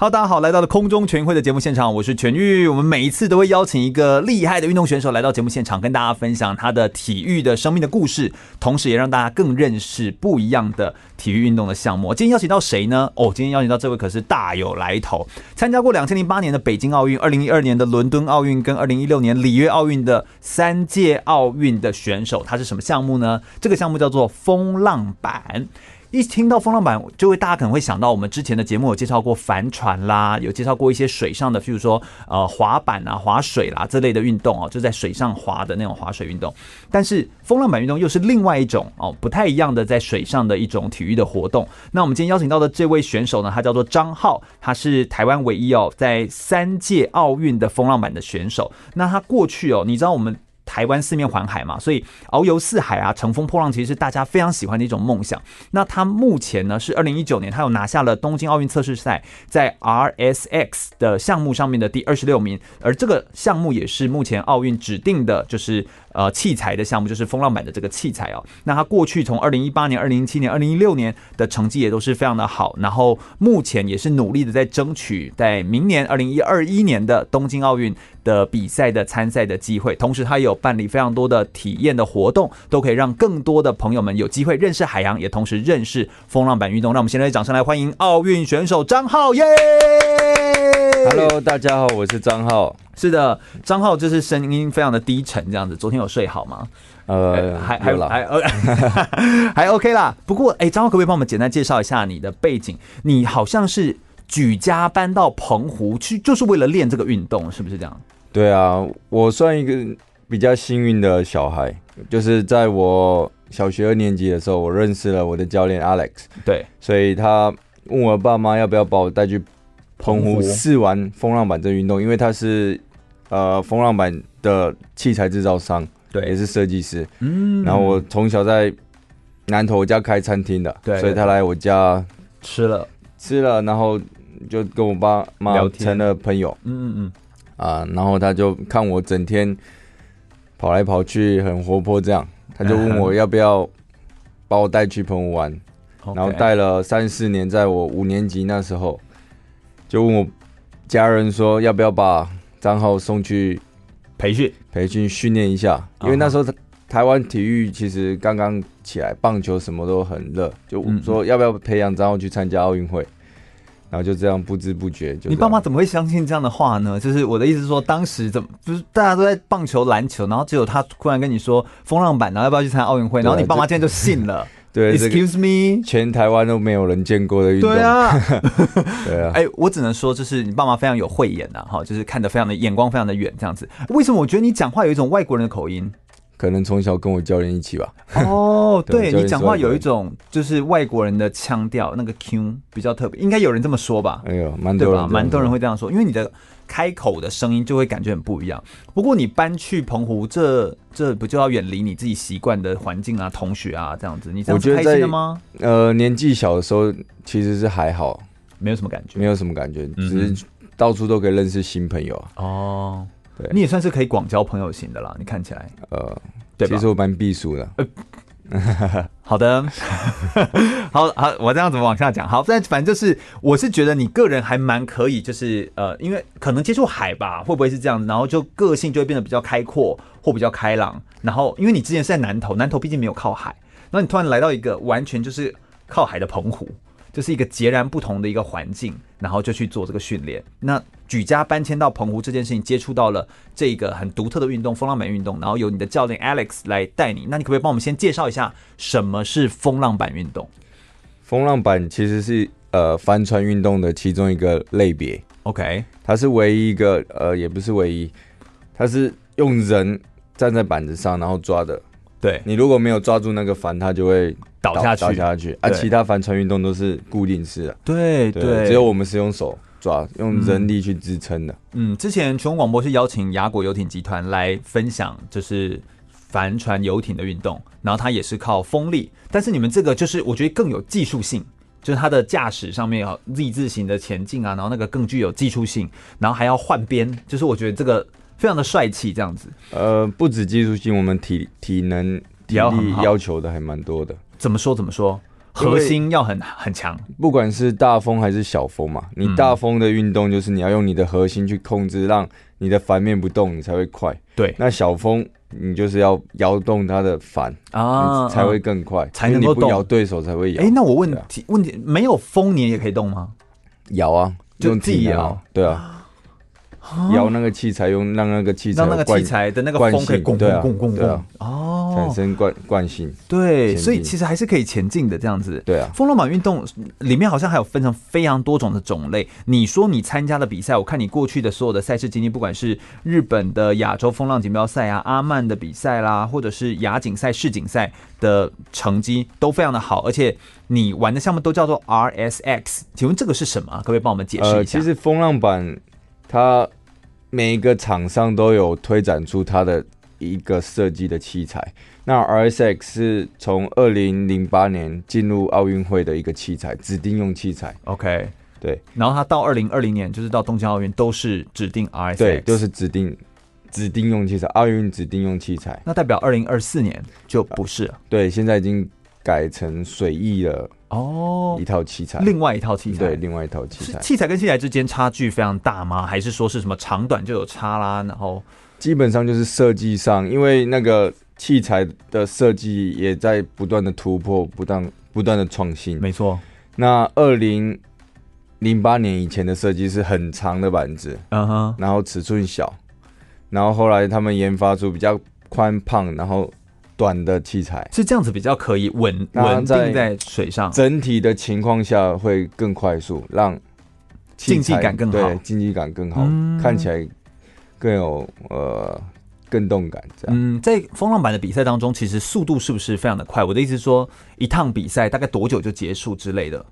好，大家好，来到了空中全运会的节目现场，我是全玉。我们每一次都会邀请一个厉害的运动选手来到节目现场，跟大家分享他的体育的生命的故事，同时也让大家更认识不一样的体育运动的项目。今天邀请到谁呢？哦，今天邀请到这位可是大有来头，参加过两千零八年的北京奥运、二零一二年的伦敦奥运跟二零一六年里约奥运的三届奥运的选手。他是什么项目呢？这个项目叫做风浪板。一听到风浪板，就会大家可能会想到我们之前的节目有介绍过帆船啦，有介绍过一些水上的，譬如说呃滑板啊、滑水啦这类的运动哦，就在水上滑的那种滑水运动。但是风浪板运动又是另外一种哦，不太一样的在水上的一种体育的活动。那我们今天邀请到的这位选手呢，他叫做张浩，他是台湾唯一哦在三届奥运的风浪板的选手。那他过去哦，你知道我们。台湾四面环海嘛，所以遨游四海啊，乘风破浪，其实是大家非常喜欢的一种梦想。那他目前呢是二零一九年，他有拿下了东京奥运测试赛在 RSX 的项目上面的第二十六名，而这个项目也是目前奥运指定的，就是。呃，器材的项目就是风浪板的这个器材哦。那他过去从二零一八年、二零一七年、二零一六年的成绩也都是非常的好，然后目前也是努力的在争取在明年二零一二一年的东京奥运的比赛的参赛的机会。同时，他也有办理非常多的体验的活动，都可以让更多的朋友们有机会认识海洋，也同时认识风浪板运动。那我们现在掌声来欢迎奥运选手张浩耶！Hello，大家好，我是张浩。是的，张浩就是声音非常的低沉，这样子。昨天有睡好吗？呃，还还还还 还 OK 啦。不过，哎，张浩可不可以帮我们简单介绍一下你的背景？你好像是举家搬到澎湖去，就是为了练这个运动，是不是这样？对啊，我算一个比较幸运的小孩，就是在我小学二年级的时候，我认识了我的教练 Alex。对，所以他问我爸妈要不要把我带去澎湖试玩风浪板这个运动，因为他是。呃，风浪板的器材制造商，对，也是设计师。嗯，然后我从小在南头我家开餐厅的，对，所以他来我家吃了。吃了，然后就跟我爸妈成了朋友。嗯嗯嗯，啊，然后他就看我整天跑来跑去，很活泼，这样，他就问我要不要把我带去澎湖玩，然后带了三四年，在我五年级那时候，就问我家人说要不要把。张浩送去培训，培训训练一下，因为那时候台湾体育其实刚刚起来，棒球什么都很热，就说要不要培养张浩去参加奥运会，然后就这样不知不觉就。你爸妈怎么会相信这样的话呢？就是我的意思是说，当时怎么不是大家都在棒球、篮球，然后只有他突然跟你说风浪板，然后要不要去参加奥运会，然后你爸妈竟然就信了。对，Excuse me，全台湾都没有人见过的运动。对啊，对啊。哎，我只能说，就是你爸妈非常有慧眼呐，哈，就是看得非常的眼光非常的远，这样子。为什么我觉得你讲话有一种外国人的口音？可能从小跟我教练一起吧。哦，对，你讲话有一种就是外国人的腔调，那个 Q 比较特别，应该有人这么说吧？哎呦，蛮多人，蛮多人会这样说，因为你的。开口的声音就会感觉很不一样。不过你搬去澎湖，这这不就要远离你自己习惯的环境啊、同学啊这样子？你这样子开心的吗？呃，年纪小的时候其实是还好，没有什么感觉，没有什么感觉，嗯、只是到处都可以认识新朋友啊。哦，对，你也算是可以广交朋友型的啦。你看起来，呃，对，其实我蛮避暑的。呃 好的，好好，我这样子往下讲。好，但反正就是，我是觉得你个人还蛮可以，就是呃，因为可能接触海吧，会不会是这样？然后就个性就会变得比较开阔或比较开朗。然后，因为你之前是在南投，南投毕竟没有靠海，然后你突然来到一个完全就是靠海的澎湖。就是一个截然不同的一个环境，然后就去做这个训练。那举家搬迁到澎湖这件事情，接触到了这个很独特的运动——风浪板运动，然后由你的教练 Alex 来带你。那你可不可以帮我们先介绍一下什么是风浪板运动？风浪板其实是呃帆船运动的其中一个类别。OK，它是唯一一个呃，也不是唯一，它是用人站在板子上然后抓的。对，你如果没有抓住那个帆，它就会倒，倒下去。倒下去啊！其他帆船运动都是固定式的。对对，只有我们是用手抓，用人力去支撑的。嗯，之前全国广播是邀请雅果游艇集团来分享，就是帆船游艇的运动，然后它也是靠风力，但是你们这个就是我觉得更有技术性，就是它的驾驶上面要 Z 字形的前进啊，然后那个更具有技术性，然后还要换边，就是我觉得这个非常的帅气，这样子。呃，不止技术性，我们体体能体力要求的还蛮多的。怎么说？怎么说？核心要很很强，不管是大风还是小风嘛。你大风的运动就是你要用你的核心去控制，让你的帆面不动，你才会快。对，那小风你就是要摇动它的帆啊，才会更快，才能够动。摇对手才会摇。哎，那我问题问题，没有风你也可以动吗？摇啊，就自己摇。对啊。摇那个器材，用让那个器材，让那个器材的那个风可以拱拱拱拱哦，产生惯惯性。对，所以其实还是可以前进的这样子。对啊，风浪板运动里面好像还有分成非常多种的种类。你说你参加的比赛，我看你过去的所有的赛事经历，不管是日本的亚洲风浪锦标赛啊、阿曼的比赛啦，或者是亚锦赛、世锦赛的成绩都非常的好，而且你玩的项目都叫做 RSX。请问这个是什么？可不可以帮我们解释一下？其实风浪板它。每一个厂商都有推展出它的一个设计的器材。那 RSX 是从二零零八年进入奥运会的一个器材，指定用器材。OK，对。然后它到二零二零年，就是到东京奥运，都是指定 RSX，对，都是指定指定用器材，奥运指定用器材。那代表二零二四年就不是了。对，现在已经改成水翼了。哦，一套器材，另外一套器材，对，另外一套器材。器材跟器材之间差距非常大吗？还是说是什么长短就有差啦？然后基本上就是设计上，因为那个器材的设计也在不断的突破，不断不断的创新。没错。那二零零八年以前的设计是很长的板子，嗯哼，然后尺寸小，然后后来他们研发出比较宽胖，然后。短的器材是这样子，比较可以稳稳定在水上，整体的情况下会更快速，让竞技感更好，对，竞技感更好，嗯、看起来更有呃更动感。这样，嗯，在风浪板的比赛当中，其实速度是不是非常的快？我的意思是说，一趟比赛大概多久就结束之类的？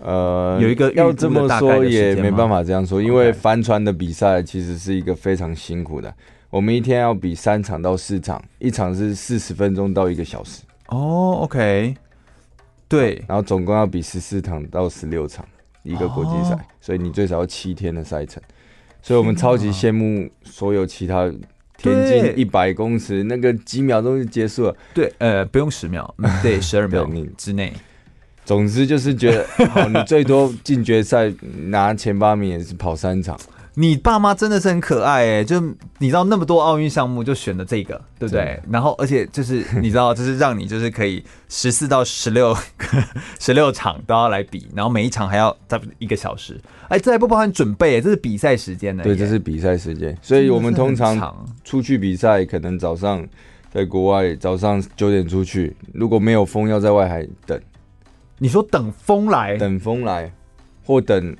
呃，有一个要这么说也没办法这样说，因为帆船的比赛其实是一个非常辛苦的。我们一天要比三场到四场，一场是四十分钟到一个小时。哦，OK，对，然后总共要比十四场到十六场一个国际赛，哦，所以你最少要七天的赛程。所以我们超级羡慕所有其他田径一百公尺那个几秒钟就结束了。对，呃，不用十秒，对，十二秒你之内。总之就是觉得，好，你最多进决赛拿前八名也是跑三场。你爸妈真的是很可爱哎、欸，就你知道那么多奥运项目就选了这个，对不对？然后而且就是你知道，就是让你就是可以十四到十六 十六场都要来比，然后每一场还要差不多一个小时。哎，这还不包含准备，这是比赛时间呢。对，这是比赛时间，所以我们通常出去比赛，可能早上在国外早上九点出去，如果没有风，要在外海等。你说等风来？等风来，或等。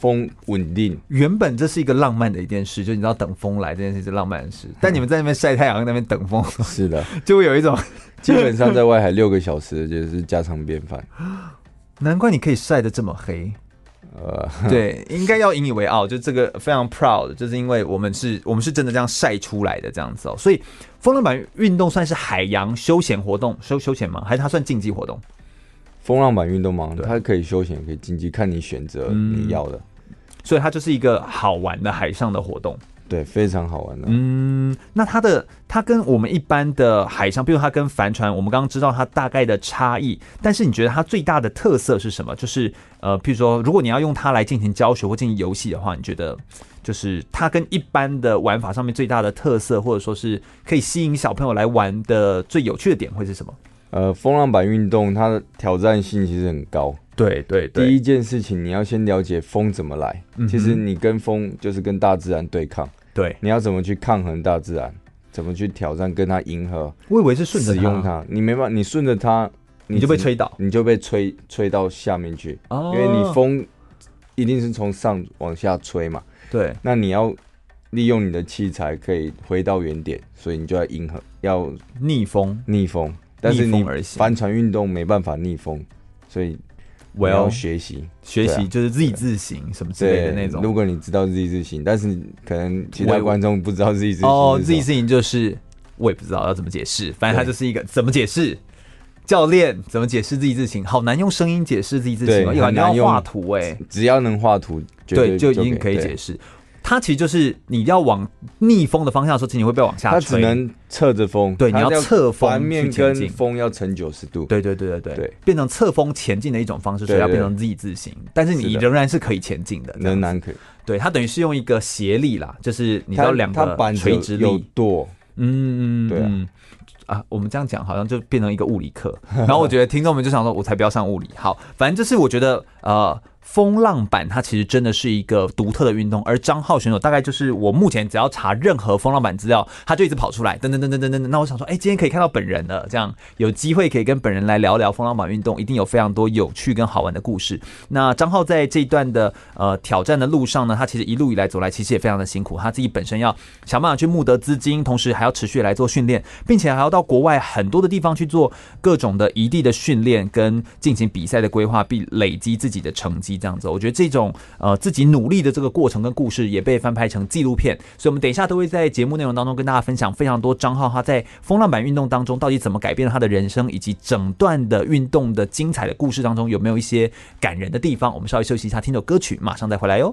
风稳定，原本这是一个浪漫的一件事，就你知道等风来这件事是浪漫的事，但你们在那边晒太阳，在那边等风，是的，就会有一种 基本上在外海六个小时就是家常便饭。难怪你可以晒得这么黑，呃，对，应该要引以为傲，就这个非常 proud，就是因为我们是我们是真的这样晒出来的这样子哦，所以风浪板运动算是海洋休闲活动，休休闲吗？还是它算竞技活动？风浪板运动吗？它可以休闲，可以竞技，看你选择你要的。所以它就是一个好玩的海上的活动，对，非常好玩的。嗯，那它的它跟我们一般的海上，比如它跟帆船，我们刚刚知道它大概的差异，但是你觉得它最大的特色是什么？就是呃，譬如说，如果你要用它来进行教学或进行游戏的话，你觉得就是它跟一般的玩法上面最大的特色，或者说是可以吸引小朋友来玩的最有趣的点会是什么？呃，风浪板运动它的挑战性其实很高。对对对，第一件事情你要先了解风怎么来。嗯、其实你跟风就是跟大自然对抗。对，你要怎么去抗衡大自然？怎么去挑战跟它迎合？我以为是顺着使用它，你没办法，你顺着它，你就被吹倒，你就被吹吹到下面去。哦，因为你风一定是从上往下吹嘛。对，那你要利用你的器材可以回到原点，所以你就要迎合，要逆风，逆风。但是你帆船运动没办法逆风，所以我要学习学习就是 Z 字形什么之类的那种。如果你知道 Z 字形，但是可能其他观众不知道 Z 字形哦，Z 字形就是我也不知道要怎么解释，反正它就是一个怎么解释。教练怎么解释 Z 字形？好难用声音解释 Z 字形，很难用画图哎。只要能画图，对，就已经可以解释。它其实就是你要往逆风的方向的时候，其实你会被往下吹。它只能侧着风，对，你要侧风，反面跟风要成九十度。对对对对对，对变成侧风前进的一种方式，所以要变成 Z 字形。但是你仍然是可以前进的，仍然可以。对，它等于是用一个斜力啦，就是你要两个垂直力。舵，嗯，对啊。啊，我们这样讲好像就变成一个物理课，然后我觉得听众们就想说，我才不要上物理。好，反正就是我觉得呃。风浪板它其实真的是一个独特的运动，而张浩选手大概就是我目前只要查任何风浪板资料，他就一直跑出来，噔噔噔噔噔噔。那我想说，哎，今天可以看到本人了，这样有机会可以跟本人来聊聊风浪板运动，一定有非常多有趣跟好玩的故事。那张浩在这一段的呃挑战的路上呢，他其实一路以来走来，其实也非常的辛苦，他自己本身要想办法去募得资金，同时还要持续来做训练，并且还要到国外很多的地方去做各种的移地的训练跟进行比赛的规划，并累积自己的成绩，这样子，我觉得这。种呃自己努力的这个过程跟故事也被翻拍成纪录片，所以我们等一下都会在节目内容当中跟大家分享非常多张浩他在风浪板运动当中到底怎么改变了他的人生，以及整段的运动的精彩的故事当中有没有一些感人的地方。我们稍微休息一下，听首歌曲，马上再回来哟。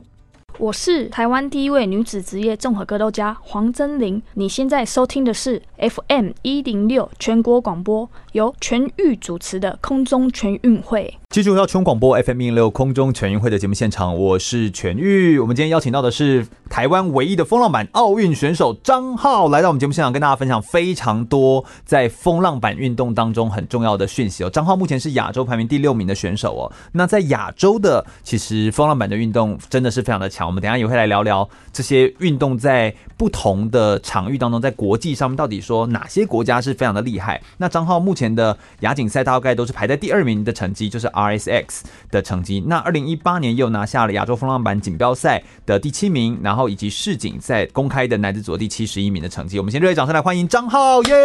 我是台湾第一位女子职业综合格斗家黄真玲。你现在收听的是 FM 一零六全国广播，由全域主持的空中全运会。继续回到全广播 FM 一零六空中全运会的节目现场，我是全玉。我们今天邀请到的是台湾唯一的风浪板奥运选手张浩，来到我们节目现场，跟大家分享非常多在风浪板运动当中很重要的讯息哦。张浩目前是亚洲排名第六名的选手哦。那在亚洲的，其实风浪板的运动真的是非常的强。我们等下也会来聊聊这些运动在不同的场域当中，在国际上面到底说哪些国家是非常的厉害。那张浩目前的亚锦赛大概都是排在第二名的成绩，就是 RSX 的成绩。那二零一八年又拿下了亚洲风浪板锦标赛的第七名，然后以及世锦赛公开的男子组第七十一名的成绩。我们先热烈掌声来欢迎张浩耶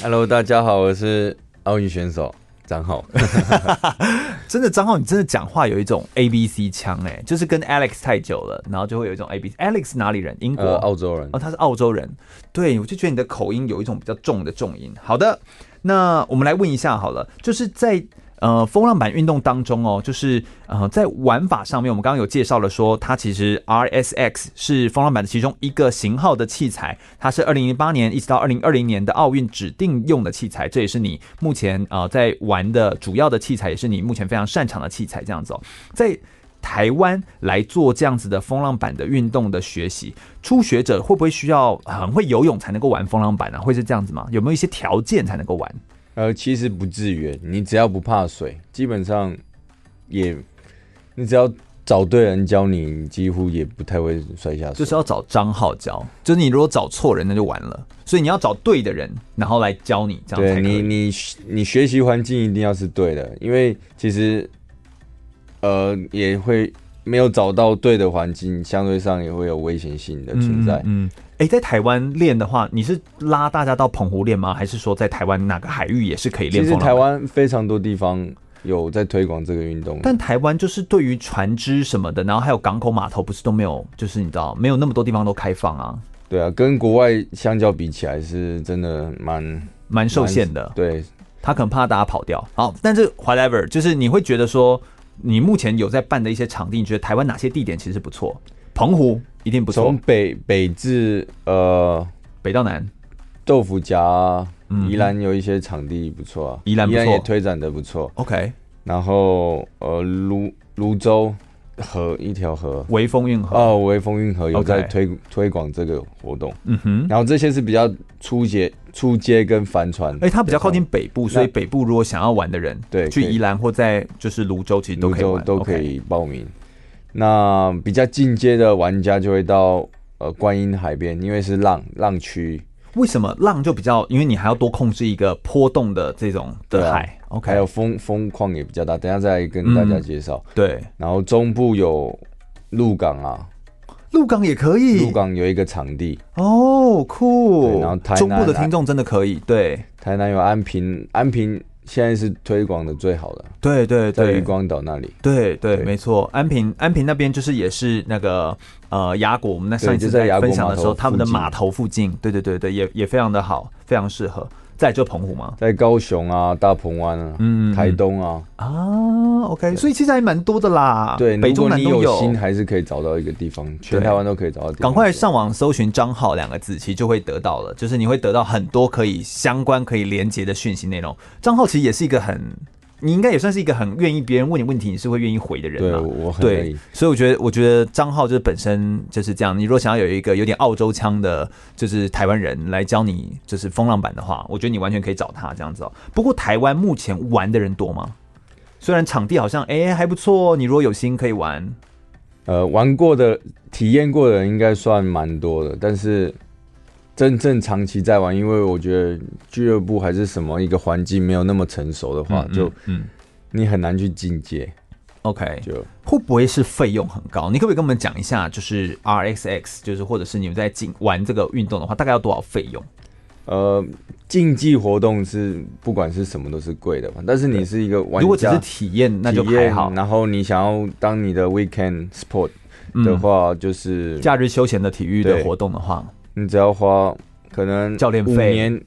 ！Hello，大家好，我是奥运选手。张浩，真的张浩，你真的讲话有一种 A B C 腔哎，就是跟 Alex 太久了，然后就会有一种 A B C。Alex 哪里人？英国、呃、澳洲人哦，他是澳洲人。对，我就觉得你的口音有一种比较重的重音。好的，那我们来问一下好了，就是在。呃，风浪板运动当中哦，就是呃，在玩法上面，我们刚刚有介绍了说，它其实 RSX 是风浪板的其中一个型号的器材，它是二零零八年一直到二零二零年的奥运指定用的器材，这也是你目前呃在玩的主要的器材，也是你目前非常擅长的器材。这样子哦，在台湾来做这样子的风浪板的运动的学习，初学者会不会需要很会游泳才能够玩风浪板呢？会是这样子吗？有没有一些条件才能够玩？呃，其实不至于，你只要不怕水，基本上也，你只要找对人教你，你几乎也不太会摔下水。就是要找张浩教，就是你如果找错人，那就完了。所以你要找对的人，然后来教你，这样对你，你你学习环境一定要是对的，因为其实，呃，也会没有找到对的环境，相对上也会有危险性的存在。嗯。嗯哎，在台湾练的话，你是拉大家到澎湖练吗？还是说在台湾哪个海域也是可以练？其实台湾非常多地方有在推广这个运动，但台湾就是对于船只什么的，然后还有港口码头，不是都没有，就是你知道没有那么多地方都开放啊。对啊，跟国外相较比起来，是真的蛮蛮受限的。对，他可能怕大家跑掉。好，但是 whatever，就是你会觉得说，你目前有在办的一些场地，你觉得台湾哪些地点其实不错？澎湖。一定不错。从北北至呃北到南，豆腐夹、宜兰有一些场地不错啊，宜兰宜兰也推展的不错。OK，然后呃芦芦洲河一条河，微风运河。哦，微风运河有在推推广这个活动。嗯哼，然后这些是比较初阶初阶跟帆船，哎，它比较靠近北部，所以北部如果想要玩的人，对，去宜兰或在就是泸州，其实都可以玩，都可以报名。那比较进阶的玩家就会到呃观音海边，因为是浪浪区。为什么浪就比较？因为你还要多控制一个波动的这种的海。啊、OK，还有风风况也比较大。等下再跟大家介绍、嗯。对，然后中部有鹿港啊，鹿港也可以。鹿港有一个场地哦，酷。然后台南中部的听众真的可以。对，台南有安平，安平现在是推广的最好的。对对对，在渔光岛那里。对对，对，没错。安平安平那边就是也是那个呃雅果，我们那上一次在分享的时候，他们的码头附近，对对对对，也也非常的好，非常适合。在就澎湖吗？在高雄啊，大鹏湾啊，嗯，台东啊，啊，OK，所以其实还蛮多的啦。对，北中南都有。如果你有心，还是可以找到一个地方，全台湾都可以找到。赶快上网搜寻“张浩”两个字，其实就会得到了，就是你会得到很多可以相关、可以连接的讯息内容。张浩其实也是一个很。你应该也算是一个很愿意别人问你问题，你是会愿意回的人嘛？对，我很对，所以我觉得，我觉得张浩就是本身就是这样。你如果想要有一个有点澳洲腔的，就是台湾人来教你就是风浪板的话，我觉得你完全可以找他这样子哦。不过台湾目前玩的人多吗？虽然场地好像哎、欸、还不错，你如果有心可以玩。呃，玩过的、体验过的人应该算蛮多的，但是。真正长期在玩，因为我觉得俱乐部还是什么一个环境没有那么成熟的话，嗯、就嗯，你很难去进阶。OK，就会不会是费用很高？你可不可以跟我们讲一下，就是 RXX，就是或者是你们在进玩这个运动的话，大概要多少费用？呃，竞技活动是不管是什么都是贵的嘛，但是你是一个玩家，如果只是体验，那就还好。然后你想要当你的 weekend sport 的话，嗯、就是假日休闲的体育的活动的话。你只要花可能教练费，五年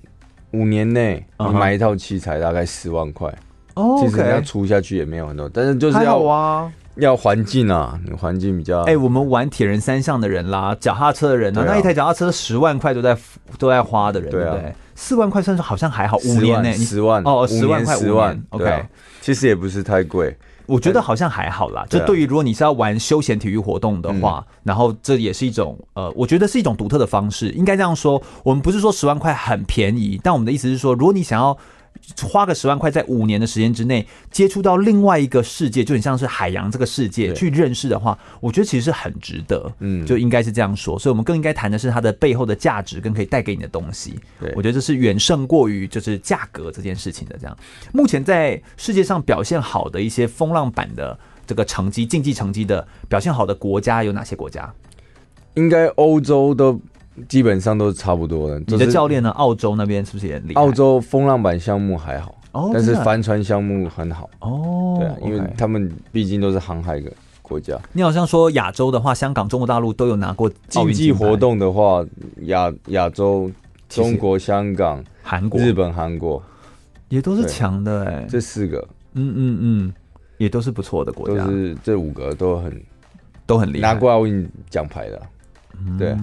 五年内你买一套器材大概十万块哦，其实你要出下去也没有很多，但是就是要啊，要环境啊，你环境比较哎，我们玩铁人三项的人啦，脚踏车的人啊，那一台脚踏车十万块都在都在花的人，对不对？四万块算是好像还好，五年内十万哦，十万块十万，OK，其实也不是太贵。我觉得好像还好啦，就对于如果你是要玩休闲体育活动的话，然后这也是一种呃，我觉得是一种独特的方式，应该这样说。我们不是说十万块很便宜，但我们的意思是说，如果你想要。花个十万块，在五年的时间之内接触到另外一个世界，就很像是海洋这个世界去认识的话，我觉得其实是很值得。嗯，就应该是这样说。所以，我们更应该谈的是它的背后的价值跟可以带给你的东西。对，我觉得这是远胜过于就是价格这件事情的。这样，目前在世界上表现好的一些风浪板的这个成绩、竞技成绩的表现好的国家有哪些国家？应该欧洲都。基本上都是差不多的。你的教练呢？澳洲那边是不是也厉害？澳洲风浪板项目还好，哦，但是帆船项目很好哦。对啊，因为他们毕竟都是航海的国家。你好像说亚洲的话，香港、中国大陆都有拿过竞技活动的话，亚亚洲、中国、香港、韩国、日本、韩国也都是强的哎。这四个，嗯嗯嗯，也都是不错的国家。都是这五个都很都很厉害，拿过奥运奖牌的。对，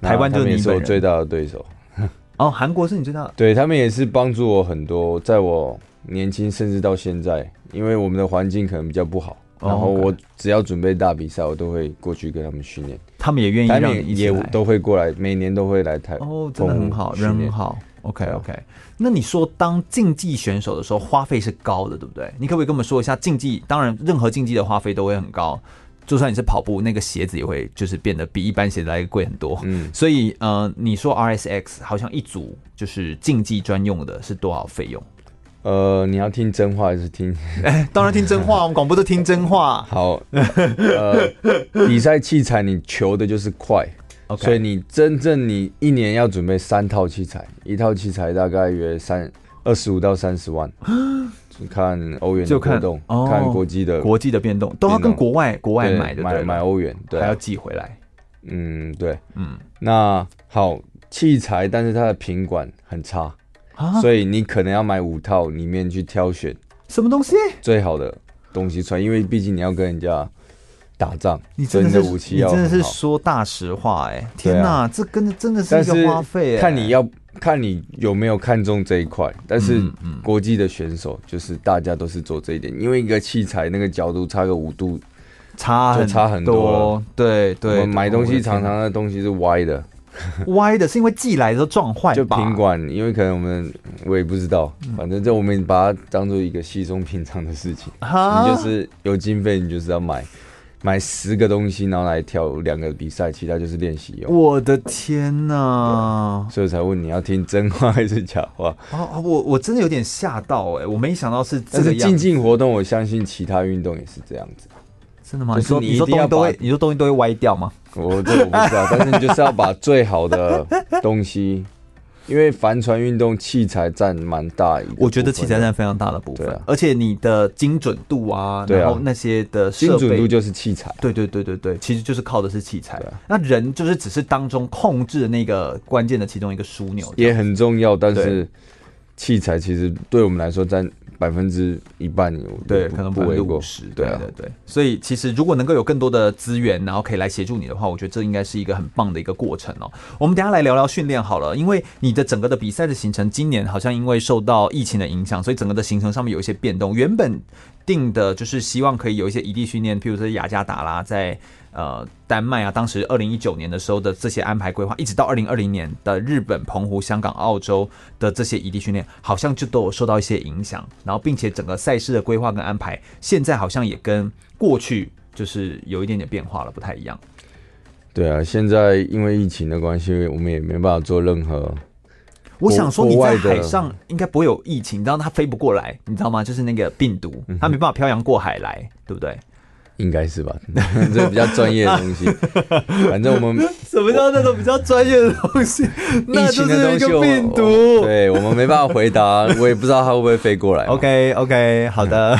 台湾就是你是我最大的对手。哦，韩国是你最大的，对他们也是帮助我很多，在我年轻甚至到现在，因为我们的环境可能比较不好，然后我只要准备大比赛，我都会过去跟他们训练。他们也愿意让你也都会过来，每年都会来台。哦，真的很好，人很好。OK OK，那你说当竞技选手的时候，花费是高的，对不对？你可不可以跟我们说一下竞技？当然，任何竞技的花费都会很高。就算你是跑步，那个鞋子也会就是变得比一般鞋子来贵很多。嗯，所以呃，你说 RSX 好像一组就是竞技专用的，是多少费用？呃，你要听真话还是听？当然听真话，我们广播都听真话。好，呃，比赛器材你求的就是快.所以你真正你一年要准备三套器材，一套器材大概约三二十五到三十万。看欧元的变动，看，看国际的国际的变动，都要跟国外国外买的，买买欧元，对，还要寄回来。嗯，对，嗯，那好，器材，但是它的品管很差，啊，所以你可能要买五套里面去挑选什么东西？最好的东西穿，因为毕竟你要跟人家打仗，你真的是武器要，你真的是说大实话，哎，天哪，这跟着真的是一个花费，看你要。看你有没有看中这一块，但是国际的选手就是大家都是做这一点，因为一个器材那个角度差个五度，差就差很多。对对，我们买东西常常的东西是歪的，歪的是因为寄来的时候撞坏，就品管，因为可能我们我也不知道，反正就我们把它当做一个稀松平常的事情，你就是有经费，你就是要买。买十个东西，然后来挑两个比赛，其他就是练习用。我的天哪！所以才问你要听真话还是假话？啊，我我真的有点吓到哎、欸，我没想到是这个样子。但是竞技活动，我相信其他运动也是这样子。真的吗？就是你一定要把，你说东西都会歪掉吗？我这我不知道，但是你就是要把最好的东西因为帆船运动器材占蛮大一，我觉得器材占非常大的部分，而且你的精准度啊，然后那些的精准度就是器材，对对对对对，其实就是靠的是器材。那人就是只是当中控制的那个关键的其中一个枢纽，也很重要，但是器材其实对我们来说占。百分之一半，对，可能不为过十，对对对。所以其实如果能够有更多的资源，然后可以来协助你的话，我觉得这应该是一个很棒的一个过程哦。我们等下来聊聊训练好了，因为你的整个的比赛的行程，今年好像因为受到疫情的影响，所以整个的行程上面有一些变动。原本定的就是希望可以有一些异地训练，譬如说雅加达啦，在。呃，丹麦啊，当时二零一九年的时候的这些安排规划，一直到二零二零年的日本、澎湖、香港、澳洲的这些异地训练，好像就都有受到一些影响。然后，并且整个赛事的规划跟安排，现在好像也跟过去就是有一点点变化了，不太一样。对啊，现在因为疫情的关系，我们也没办法做任何。我想说，你在海上应该不会有疫情，你知道它飞不过来，你知道吗？就是那个病毒，它没办法漂洋过海来，对不对？应该是吧，这比较专业的东西。反正我们什么叫那种比较专业的东西？疫情的东西，病毒。对，我们没办法回答，我也不知道它会不会飞过来。OK OK，好的。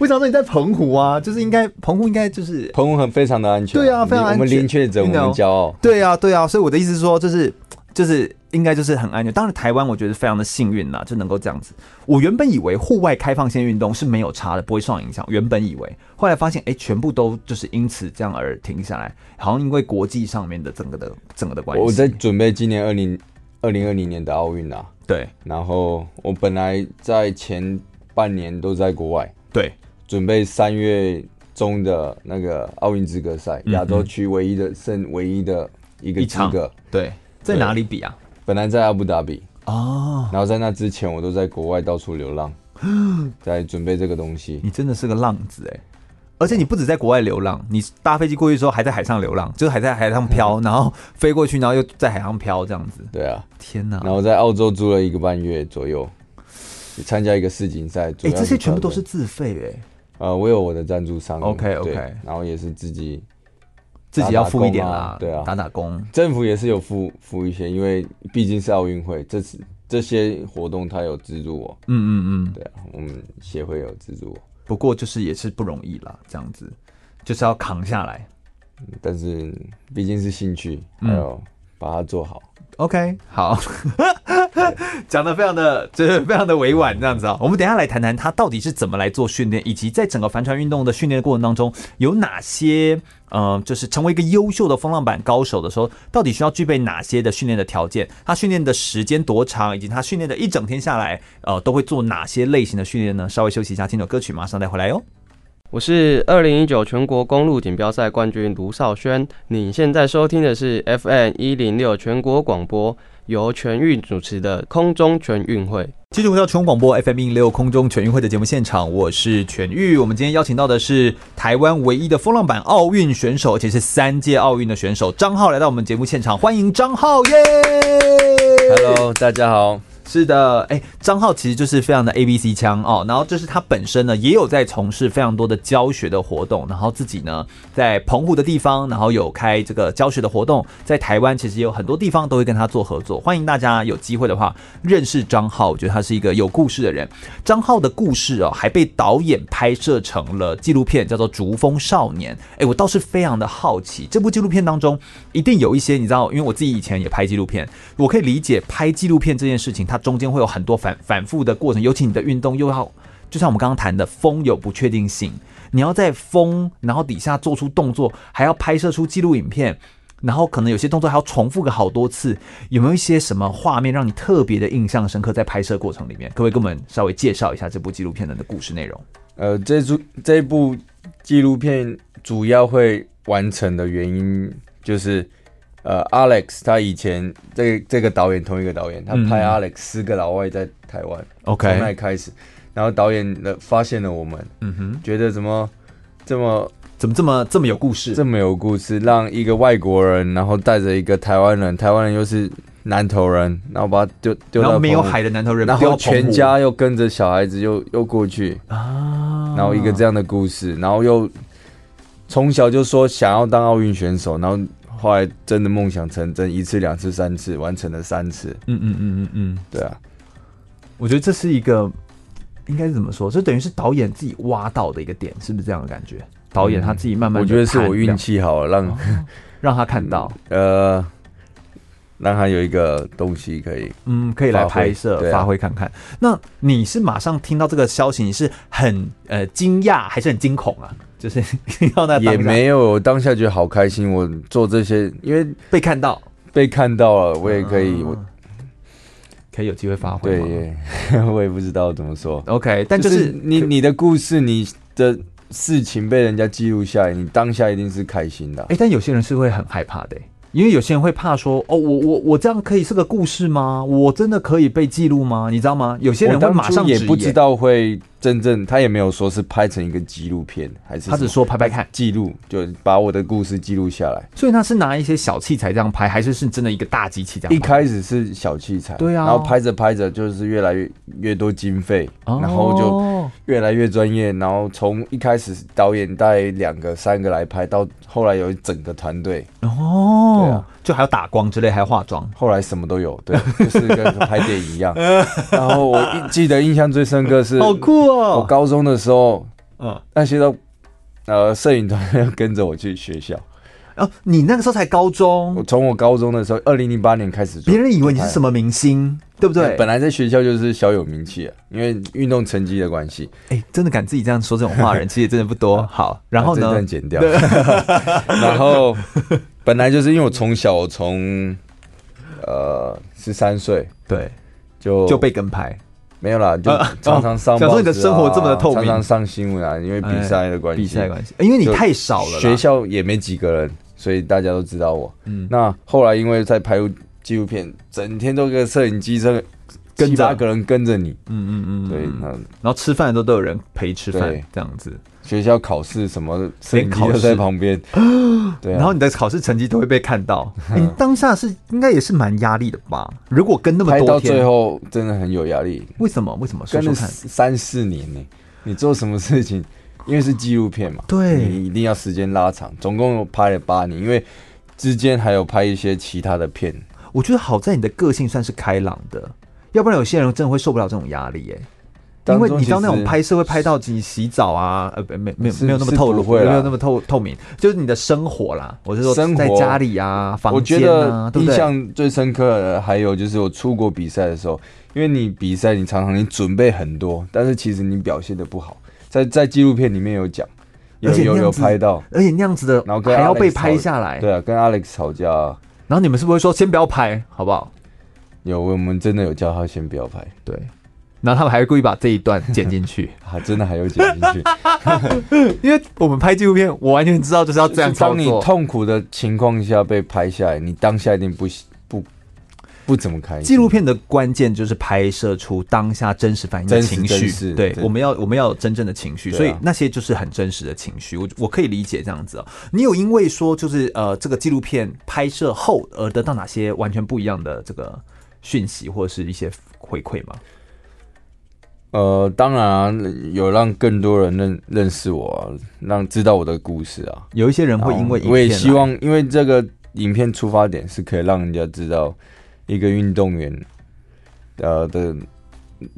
为什么说你在澎湖啊？就是应该澎湖应该就是澎湖很非常的安全。对啊，非常安全。我们零确诊，我们骄傲。对啊，对啊。所以我的意思是说，就是就是。应该就是很安全。当然，台湾我觉得非常的幸运啦，就能够这样子。我原本以为户外开放性运动是没有差的，不会受到影响。原本以为，后来发现，哎、欸，全部都就是因此这样而停下来，好像因为国际上面的整个的整个的关系。我在准备今年二零二零二零年的奥运啦，对。然后我本来在前半年都在国外，对，准备三月中的那个奥运资格赛，亚洲区唯一的剩唯一的一个资格，对，在哪里比啊？本来在阿布达比哦，然后在那之前我都在国外到处流浪，在准备这个东西。你真的是个浪子哎！而且你不止在国外流浪，你搭飞机过去之后还在海上流浪，就是还在 海上漂，然后飞过去，然后又在海上漂这样子。对啊，天哪！然后在澳洲住了一个半月左右，参加一个世锦赛。哎，这些全部都是自费哎。呃，我有我的赞助商。OK OK，然后也是自己。自己要付一点啦，对啊，打打工。政府也是有付付一些，因为毕竟是奥运会，这次这些活动他有资助我。嗯嗯嗯，对啊，我们协会有资助我。不过就是也是不容易啦，这样子就是要扛下来。但是毕竟是兴趣，还有把它做好。OK，好，讲得非常的，就是非常的委婉这样子啊。我们等下来谈谈他到底是怎么来做训练，以及在整个帆船运动的训练过程当中有哪些，呃，就是成为一个优秀的风浪板高手的时候，到底需要具备哪些的训练的条件？他训练的时间多长，以及他训练的一整天下来，呃，都会做哪些类型的训练呢？稍微休息一下，听首歌曲，马上再回来哟。我是二零一九全国公路锦标赛冠军卢少轩。你现在收听的是 FM 一零六全国广播，由全运主持的空中全运会。继续回到全国广播 FM 一零六空中全运会的节目现场，我是全玉。我们今天邀请到的是台湾唯一的风浪板奥运选手，而且是三届奥运的选手张浩来到我们节目现场，欢迎张浩耶！Hello，大家好。是的，哎，张浩其实就是非常的 A B C 腔哦，然后就是他本身呢也有在从事非常多的教学的活动，然后自己呢在澎湖的地方，然后有开这个教学的活动，在台湾其实有很多地方都会跟他做合作，欢迎大家有机会的话认识张浩，我觉得他是一个有故事的人。张浩的故事哦还被导演拍摄成了纪录片，叫做《逐风少年》。哎，我倒是非常的好奇，这部纪录片当中一定有一些你知道，因为我自己以前也拍纪录片，我可以理解拍纪录片这件事情，中间会有很多反反复的过程，尤其你的运动又要，就像我们刚刚谈的，风有不确定性，你要在风然后底下做出动作，还要拍摄出纪录影片，然后可能有些动作还要重复个好多次。有没有一些什么画面让你特别的印象深刻？在拍摄过程里面，可不可以跟我们稍微介绍一下这部纪录片的故事内容？呃，这部这部纪录片主要会完成的原因就是。呃，Alex 他以前这个、这个导演同一个导演，他拍 Alex 四个老外在台湾，OK，从那开始，然后导演的发现了我们，嗯哼，觉得怎么这么怎么这么这么有故事，这么有故事，让一个外国人，然后带着一个台湾人，台湾人又是南投人，然后把他丢丢到没有海的南投人，然后全家又跟着小孩子又又过去啊，然后一个这样的故事，然后又从小就说想要当奥运选手，然后。后来真的梦想成真，一次、两次、三次，完成了三次。嗯嗯嗯嗯嗯，对啊，我觉得这是一个应该是怎么说？这等于是导演自己挖到的一个点，是不是这样的感觉？导演他自己慢慢，我觉得是我运气好，让、哦、让他看到，呃，让他有一个东西可以，嗯，可以来拍摄发挥看看。那你是马上听到这个消息，你是很呃惊讶，还是很惊恐啊？就是 要那也没有，我当下觉得好开心。我做这些，因为被看到，被看到了，我也可以，我可以有机会发挥。对，我也不知道怎么说。OK，但就是你你的故事，你的。事情被人家记录下来，你当下一定是开心的。啊。哎、欸，但有些人是会很害怕的。欸，因为有些人会怕说：“哦，我我我这样可以是个故事吗？我真的可以被记录吗？你知道吗？”有些人会马上也不知道会。真正他也没有说是拍成一个纪录片，还是他只说拍拍看记录，就把我的故事记录下来。所以他是拿一些小器材这样拍，还是是真的一个大机器这样拍？一开始是小器材，对啊，然后拍着拍着就是越来越越多经费，哦，然后就越来越专业。然后从一开始导演带两个、三个来拍，到后来有一整个团队哦，对啊，就还要打光之类，还要化妆，后来什么都有，对，就是跟拍电影一样。然后我记得印象最深刻是 好酷哦。我高中的时候，嗯，那些都呃，摄影团要跟着我去学校。哦，你那个时候才高中？我从我高中的时候，二零零八年开始，别人以为你是什么明星，对不对？本来在学校就是小有名气啊，因为运动成绩的关系。哎，真的敢自己这样说这种话的人，其实也真的不多。好，然后呢？这段剪掉。然后本来就是因为我从小从呃十三岁，对，就就被跟拍。没有啦，就常常上、啊。想说你的生活这么的透明，常常上新闻啊，因为比赛的关系、哎。比赛关系，因为你太少了，学校也没几个人，所以大家都知道我。嗯，那后来因为在拍纪录片，整天都跟摄影机这跟着七八个人跟着你。嗯嗯嗯，对，那然后吃饭的时候都有人陪吃饭，这样子。学校考试什么，摄影机都在旁边。对、啊，然后你的考试成绩都会被看到。你当下是应该也是蛮压力的吧？如果跟那么多天，拍到最后真的很有压力。为什么？为什么？跟了三四年呢？你做什么事情？因为是纪录片嘛，对，你一定要时间拉长。总共拍了八年，因为之间还有拍一些其他的片。我觉得好在你的个性算是开朗的，要不然有些人真的会受不了这种压力。哎。因为你知道那种拍摄会拍到你洗澡啊，呃，没没有没有那么透露，没有那么透透明，就是你的生活啦。我是说，在家里啊，房间啊，印象最深刻的还有就是我出国比赛的时候，因为你比赛你常常你准备很多，但是其实你表现的不好，在在纪录片里面有讲，有有有拍到，而且那样子的，然后还要被拍下来，对啊，跟 Alex 吵架，然后你们是不是会说先不要拍，好不好？有，我们真的有叫他先不要拍，对。然后他们还会故意把这一段剪进去，啊，真的还有剪进去，因为我们拍纪录片，我完全知道就是要这样操作。当你痛苦的情况下被拍下来，你当下一定不不不怎么开心。纪录片的关键就是拍摄出当下真实反应的情绪，对，我们要我们要有真正的情绪，所以那些就是很真实的情绪。我我可以理解这样子哦。你有因为说就是呃这个纪录片拍摄后而得到哪些完全不一样的这个讯息或者是一些回馈吗？呃，当然啊，有让更多人认认识我啊，让知道我的故事啊。有一些人会因为影片，我也希望，因为这个影片出发点是可以让人家知道一个运动员呃的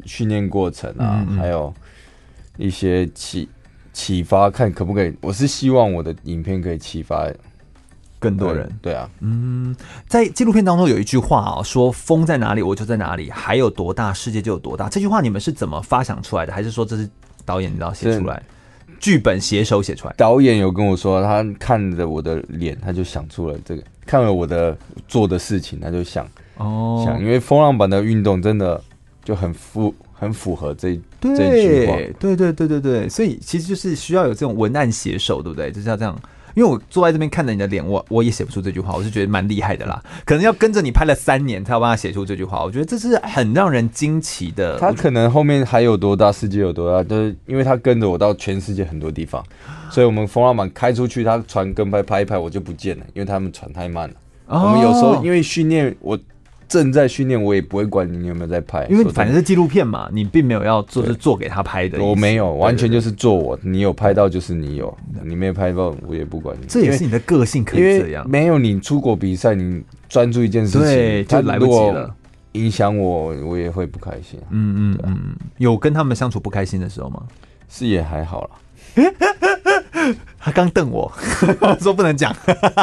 训练过程啊，嗯嗯，还有一些启启发，看可不可以。我是希望我的影片可以启发。更多人对，对啊，嗯，在纪录片当中有一句话啊，说风在哪里我就在哪里，海有多大世界就有多大。这句话你们是怎么发想出来的？还是说这是导演你知道写出来，剧本写手写出来？导演有跟我说，他看着我的脸，他就想出了这个，看了我的做的事情，他就想哦，想，因为风浪板的运动真的就很符很符合这这句话，对对对对对，所以其实就是需要有这种文案写手，对不对？就是要这样。因为我坐在这边看着你的脸，我我也写不出这句话，我是觉得蛮厉害的啦。可能要跟着你拍了三年，才有办法写出这句话。我觉得这是很让人惊奇的。他可能后面还有多大，世界有多大，就是因为他跟着我到全世界很多地方，所以我们风浪板开出去，他船跟拍拍一拍，我就不见了，因为他们船太慢了。哦、我们有时候因为训练，我正在训练，我也不会管你有没有在拍，因为反正是纪录片嘛，你并没有要做是做给他拍的。我没有，完全就是做我，你有拍到就是你有，你没有拍到我也不管你。这也是你的个性，可以这样。没有你出国比赛，你专注一件事情，对，就来不及了。影响我，我也会不开心。嗯嗯嗯，有跟他们相处不开心的时候吗？是也还好啦。他刚瞪我，说不能讲。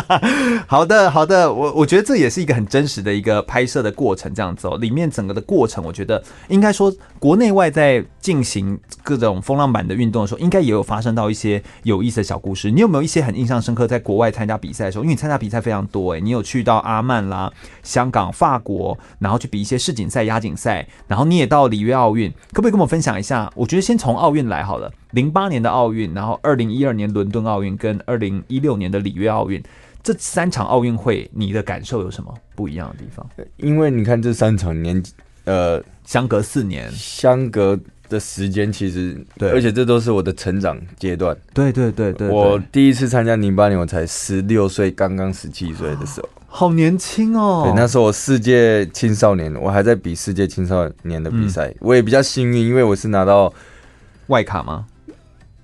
好的，好的，我我觉得这也是一个很真实的一个拍摄的过程，这样子哦。里面整个的过程，我觉得应该说国内外在进行各种风浪板的运动的时候，应该也有发生到一些有意思的小故事。你有没有一些很印象深刻，在国外参加比赛的时候？因为你参加比赛非常多，诶，你有去到阿曼啦、香港、法国，然后去比一些世锦赛、亚锦赛，然后你也到里约奥运，可不可以跟我分享一下？我觉得先从奥运来好了。零八年的奥运，然后二零一二年伦敦奥运跟二零一六年的里约奥运，这三场奥运会，你的感受有什么不一样的地方？因为你看这三场年，呃，相隔四年，相隔的时间其实对，而且这都是我的成长阶段。对对对对，我第一次参加零八年，我才十六岁，刚刚十七岁的时候，好年轻哦。对，那时候我世界青少年，我还在比世界青少年的比赛，我也比较幸运，因为我是拿到外卡吗？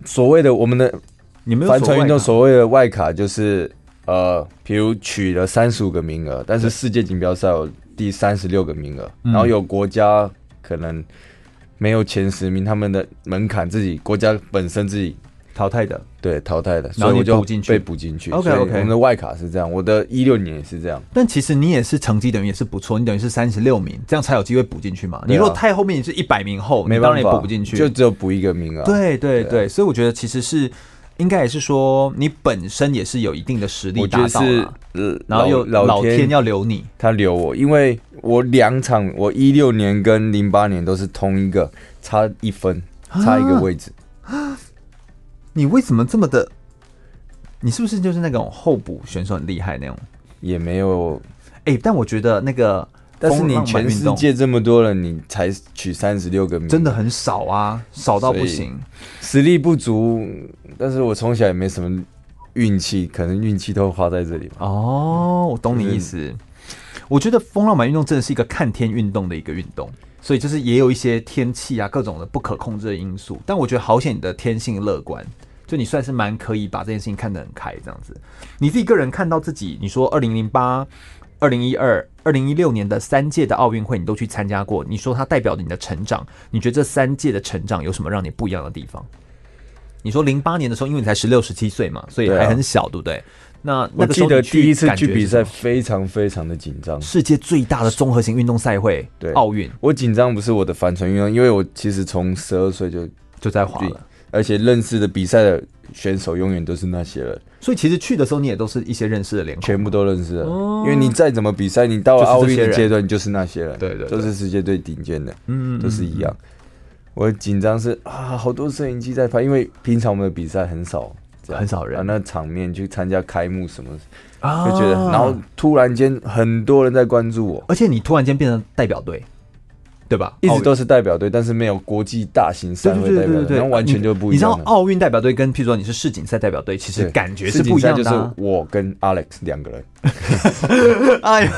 所谓的我们的你们帆船运动所谓的外卡就是呃，比如取了三十五个名额，但是世界锦标赛有第三十六个名额，然后有国家可能没有前十名，他们的门槛自己国家本身自己淘汰的，对淘汰的，所以我就被补进去。OK OK，我们的外卡是这样，我的一六年也是这样。但其实你也是成绩等于也是不错，你等于是三十六名，这样才有机会补进去嘛。你如果太后面，你是一百名后，你当然也补不进去，就只有补一个名额。对对对，所以我觉得其实是应该也是说，你本身也是有一定的实力达到了，然后又老天要留你，他留我，因为我两场，我一六年跟零八年都是同一个，差一分，差一个位置。你为什么这么的？你是不是就是那种候补选手很厉害那种？也没有，哎、欸，但我觉得那个，但是你全世界这么多人，你才取三十六个名，真的很少啊，少到不行，实力不足。但是我从小也没什么运气，可能运气都花在这里吧。哦，我懂你意思。就是、我觉得风浪板运动真的是一个看天运动的一个运动。所以就是也有一些天气啊，各种的不可控制的因素。但我觉得好险你的天性乐观，就你算是蛮可以把这件事情看得很开这样子。你自己个人看到自己，你说二零零八、二零一二、二零一六年的三届的奥运会，你都去参加过。你说它代表着你的成长，你觉得这三届的成长有什么让你不一样的地方？你说零八年的时候，因为你才十六、十七岁嘛，所以还很小，对不对？那我记得第一次去比赛非常非常的紧张，世界最大的综合型运动赛会，对奥运。我紧张不是我的帆船运动，因为我其实从十二岁就就在滑了，而且认识的比赛的选手永远都是那些人。所以其实去的时候你也都是一些认识的脸孔，全部都认识的。因为你再怎么比赛，你到了奥运的阶段就是那些人，对对，都是世界最顶尖的，嗯，都是一样。我紧张是啊，好多摄影机在拍，因为平常我们的比赛很少。很少人，那场面去参加开幕什么，啊。就觉得，然后突然间很多人在关注我，而且你突然间变成代表队，对吧？一直都是代表队，但是没有国际大型赛会代表队，然后完全就不一样。你知道奥运代表队跟譬如说你是世锦赛代表队，其实感觉是不一样的。就是我跟 Alex 两个人，哎呦，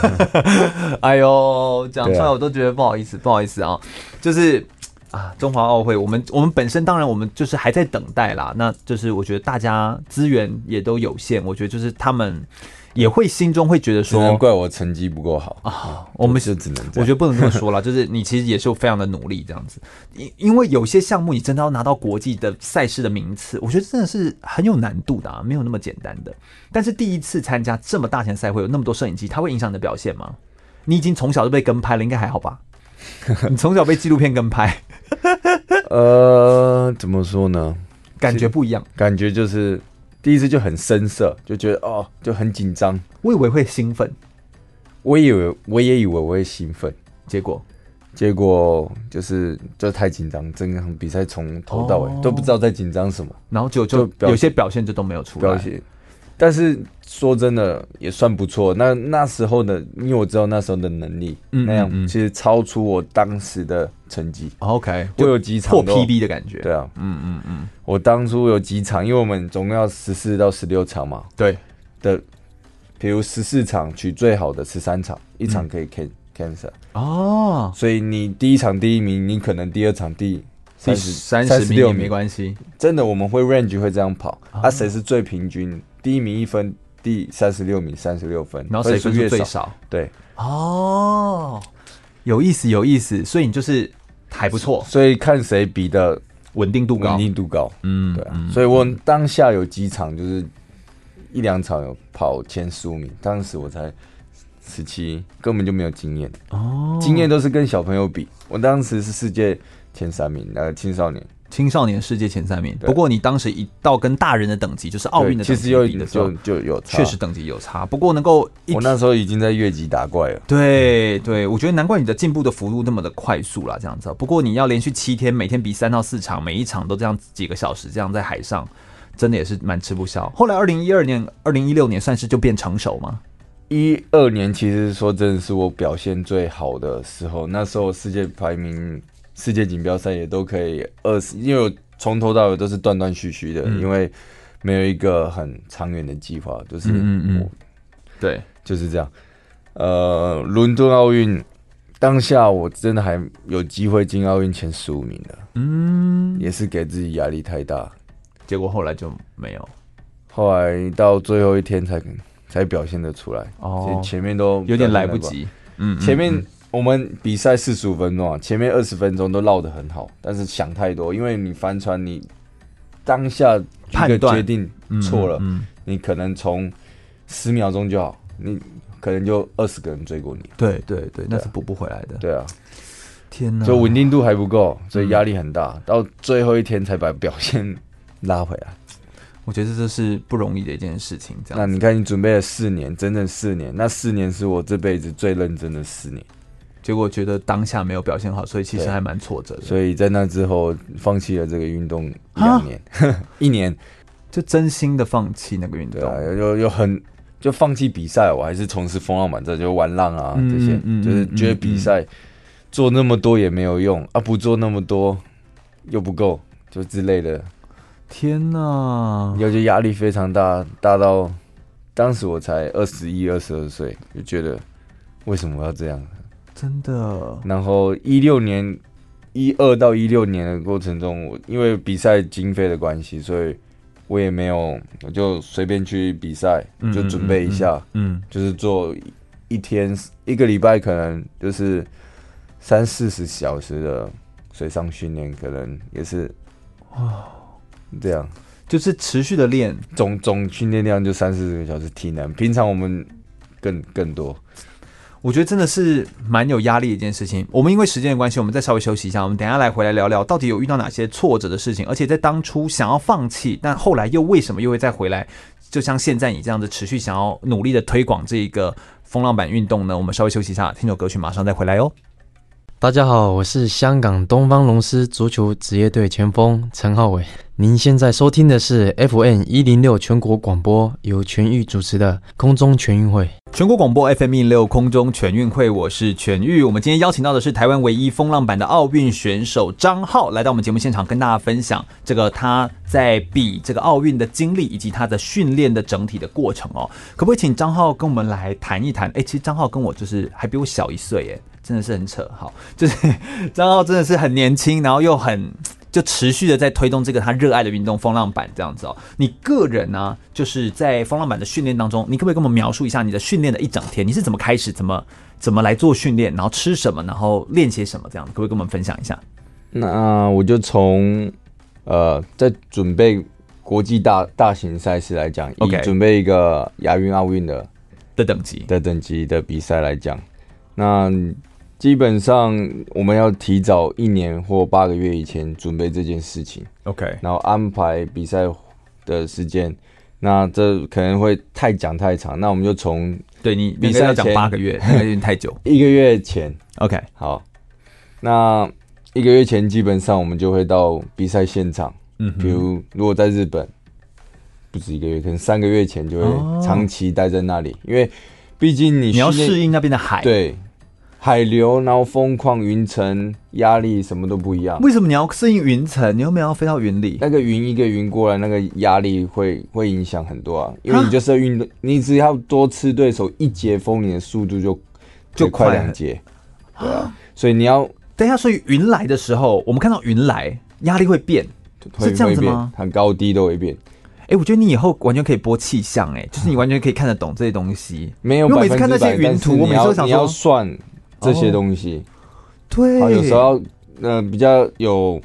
哎呦，讲出来我都觉得不好意思，不好意思啊，就是。啊，中华奥会，我们我们本身当然我们就是还在等待啦。那就是我觉得大家资源也都有限，我觉得就是他们也会心中会觉得说，难怪我成绩不够好啊。我们是只能，我觉得不能这么说啦，就是你其实也是非常的努力这样子。因因为有些项目你真的要拿到国际的赛事的名次，我觉得真的是很有难度的啊，没有那么简单的。但是第一次参加这么大型赛会，有那么多摄影机，它会影响你的表现吗？你已经从小就被跟拍了，应该还好吧？你从小被纪录片跟拍。呃，怎么说呢？感觉不一样，感觉就是第一次就很生涩，就觉得哦，就很紧张。我以为会兴奋，我以为我也以为我会兴奋，结果？结果就是就太紧张，整场比赛从头到尾都不知道在紧张什么，然后就就有些表现就都没有出来。但是说真的也算不错。那那时候的，因为我知道那时候的能力，嗯，那样其实超出我当时的成绩。OK，我有几场破 PB 的感觉。对啊，嗯嗯嗯。我当初有几场，因为我们总共要十四到十六场嘛。对的，比如十四场取最好的十三场，一场可以 can cancer 哦，所以你第一场第一名，你可能第二场第三十三十六没关系。真的，我们会 range 会这样跑，啊，谁是最平均？第一名一分，第三十六名三十六分，然后谁分数最少？对，哦，有意思有意思，所以你就是还不错，所以看谁比的稳定度高，稳定度高，嗯，对啊，所以我当下有几场就是一两场有跑前十五名，当时我才十七，根本就没有经验。哦，经验都是跟小朋友比，我当时是世界前三名，那个青少年。青少年世界前三名，不过你当时一到跟大人的等级，就是奥运的等级，其实有就就有差，确实等级有差。不过能够，我那时候已经在越级打怪了。对对，我觉得难怪你的进步的幅度那么的快速啦，这样子。不过你要连续七天，每天比三到四场，每一场都这样几个小时，这样在海上，真的也是蛮吃不消。后来二零一二年、二零一六年算是就变成熟吗？一二年其实说真的是我表现最好的时候，那时候世界排名。世界锦标赛也都可以二十，因为我从头到尾都是断断续续的，嗯、因为没有一个很长远的计划，就是嗯嗯，对，就是这样。呃，伦敦奥运当下我真的还有机会进奥运前十五名的，嗯，也是给自己压力太大，结果后来就没有，后来到最后一天才才表现得出来，哦，前面都有点来不及，嗯，前面。我们比赛四十五分钟啊，前面二十分钟都绕得很好，但是想太多，因为你帆船，你当下一个决定错了，嗯嗯、你可能从十秒钟就好，你可能就二十个人追过你。对对对，那是补不回来的。对啊，天哪！就稳定度还不够，所以压力很大，嗯、到最后一天才把表现拉回来。我觉得这是不容易的一件事情。这样，那你看，你准备了四年，整整四年，那四年是我这辈子最认真的四年。结果觉得当下没有表现好，所以其实还蛮挫折的。所以在那之后放弃了这个运动两年，啊、一年就真心的放弃那个运动。对啊，有有很就放弃比赛，我还是从事风浪板这就玩浪啊、嗯、这些，嗯、就是觉得比赛做那么多也没有用啊，不做那么多又不够，就之类的。天哪！有些压力非常大，大到当时我才二十一、二十二岁，就觉得为什么要这样？真的。然后一六年，一二到一六年的过程中，我因为比赛经费的关系，所以我也没有，我就随便去比赛，就准备一下，嗯，就是做一天一个礼拜，可能就是三四十小时的水上训练，可能也是哇，这样，就是持续的练，总总训练量就三四十个小时，体能，平常我们更更多。我觉得真的是蛮有压力的一件事情。我们因为时间的关系，我们再稍微休息一下。我们等下来回来聊聊，到底有遇到哪些挫折的事情，而且在当初想要放弃，但后来又为什么又会再回来？就像现在你这样子持续想要努力的推广这一个风浪板运动呢？我们稍微休息一下，听首歌曲，马上再回来哦。大家好，我是香港东方龙狮足球职业队前锋陈浩伟。您现在收听的是 FM 一零六全国广播，由全玉主持的空中全运会。全国广播 FM 一零六空中全运会，我是全玉。我们今天邀请到的是台湾唯一风浪板的奥运选手张浩，来到我们节目现场，跟大家分享这个他在比这个奥运的经历，以及他的训练的整体的过程哦。可不可以请张浩跟我们来谈一谈？哎，其实张浩跟我就是还比我小一岁，耶。真的是很扯，好，就是张浩真的是很年轻，然后又很就持续的在推动这个他热爱的运动风浪板这样子哦。你个人呢、啊，就是在风浪板的训练当中，你可不可以跟我们描述一下你的训练的一整天？你是怎么开始，怎么怎么来做训练，然后吃什么，然后练些什么这样子？可不可以跟我们分享一下？那我就从呃，在准备国际大大型赛事来讲.以准备一个亚运、奥运的的等级的等级的比赛来讲，那。基本上我们要提早一年或八个月以前准备这件事情，OK，然后安排比赛的时间。那这可能会太讲太长，那我们就从对你比赛要讲八个月，有点太久。一个月前，OK，好。那一个月前基本上我们就会到比赛现场，嗯，比如如果在日本，不止一个月，可能三个月前就会长期待在那里，哦、因为毕竟你你要适应那边的海，对。海流，然后风况、云层、压力，什么都不一样。为什么你要适应云层？你又没有要飞到云里？那个云一个云过来，那个压力会会影响很多啊。因为你就是要运动，你只要多吃对手一节风，你的速度就就快两节。对啊，所以你要等一下，所以云来的时候，我们看到云来，压力会变，是这样子吗？很高低都会变。哎、欸，我觉得你以后完全可以播气象，哎，就是你完全可以看得懂这些东西。没有，我每次看那些云图，我每次都想说你要算这些东西。哦、对，有时候呃比较有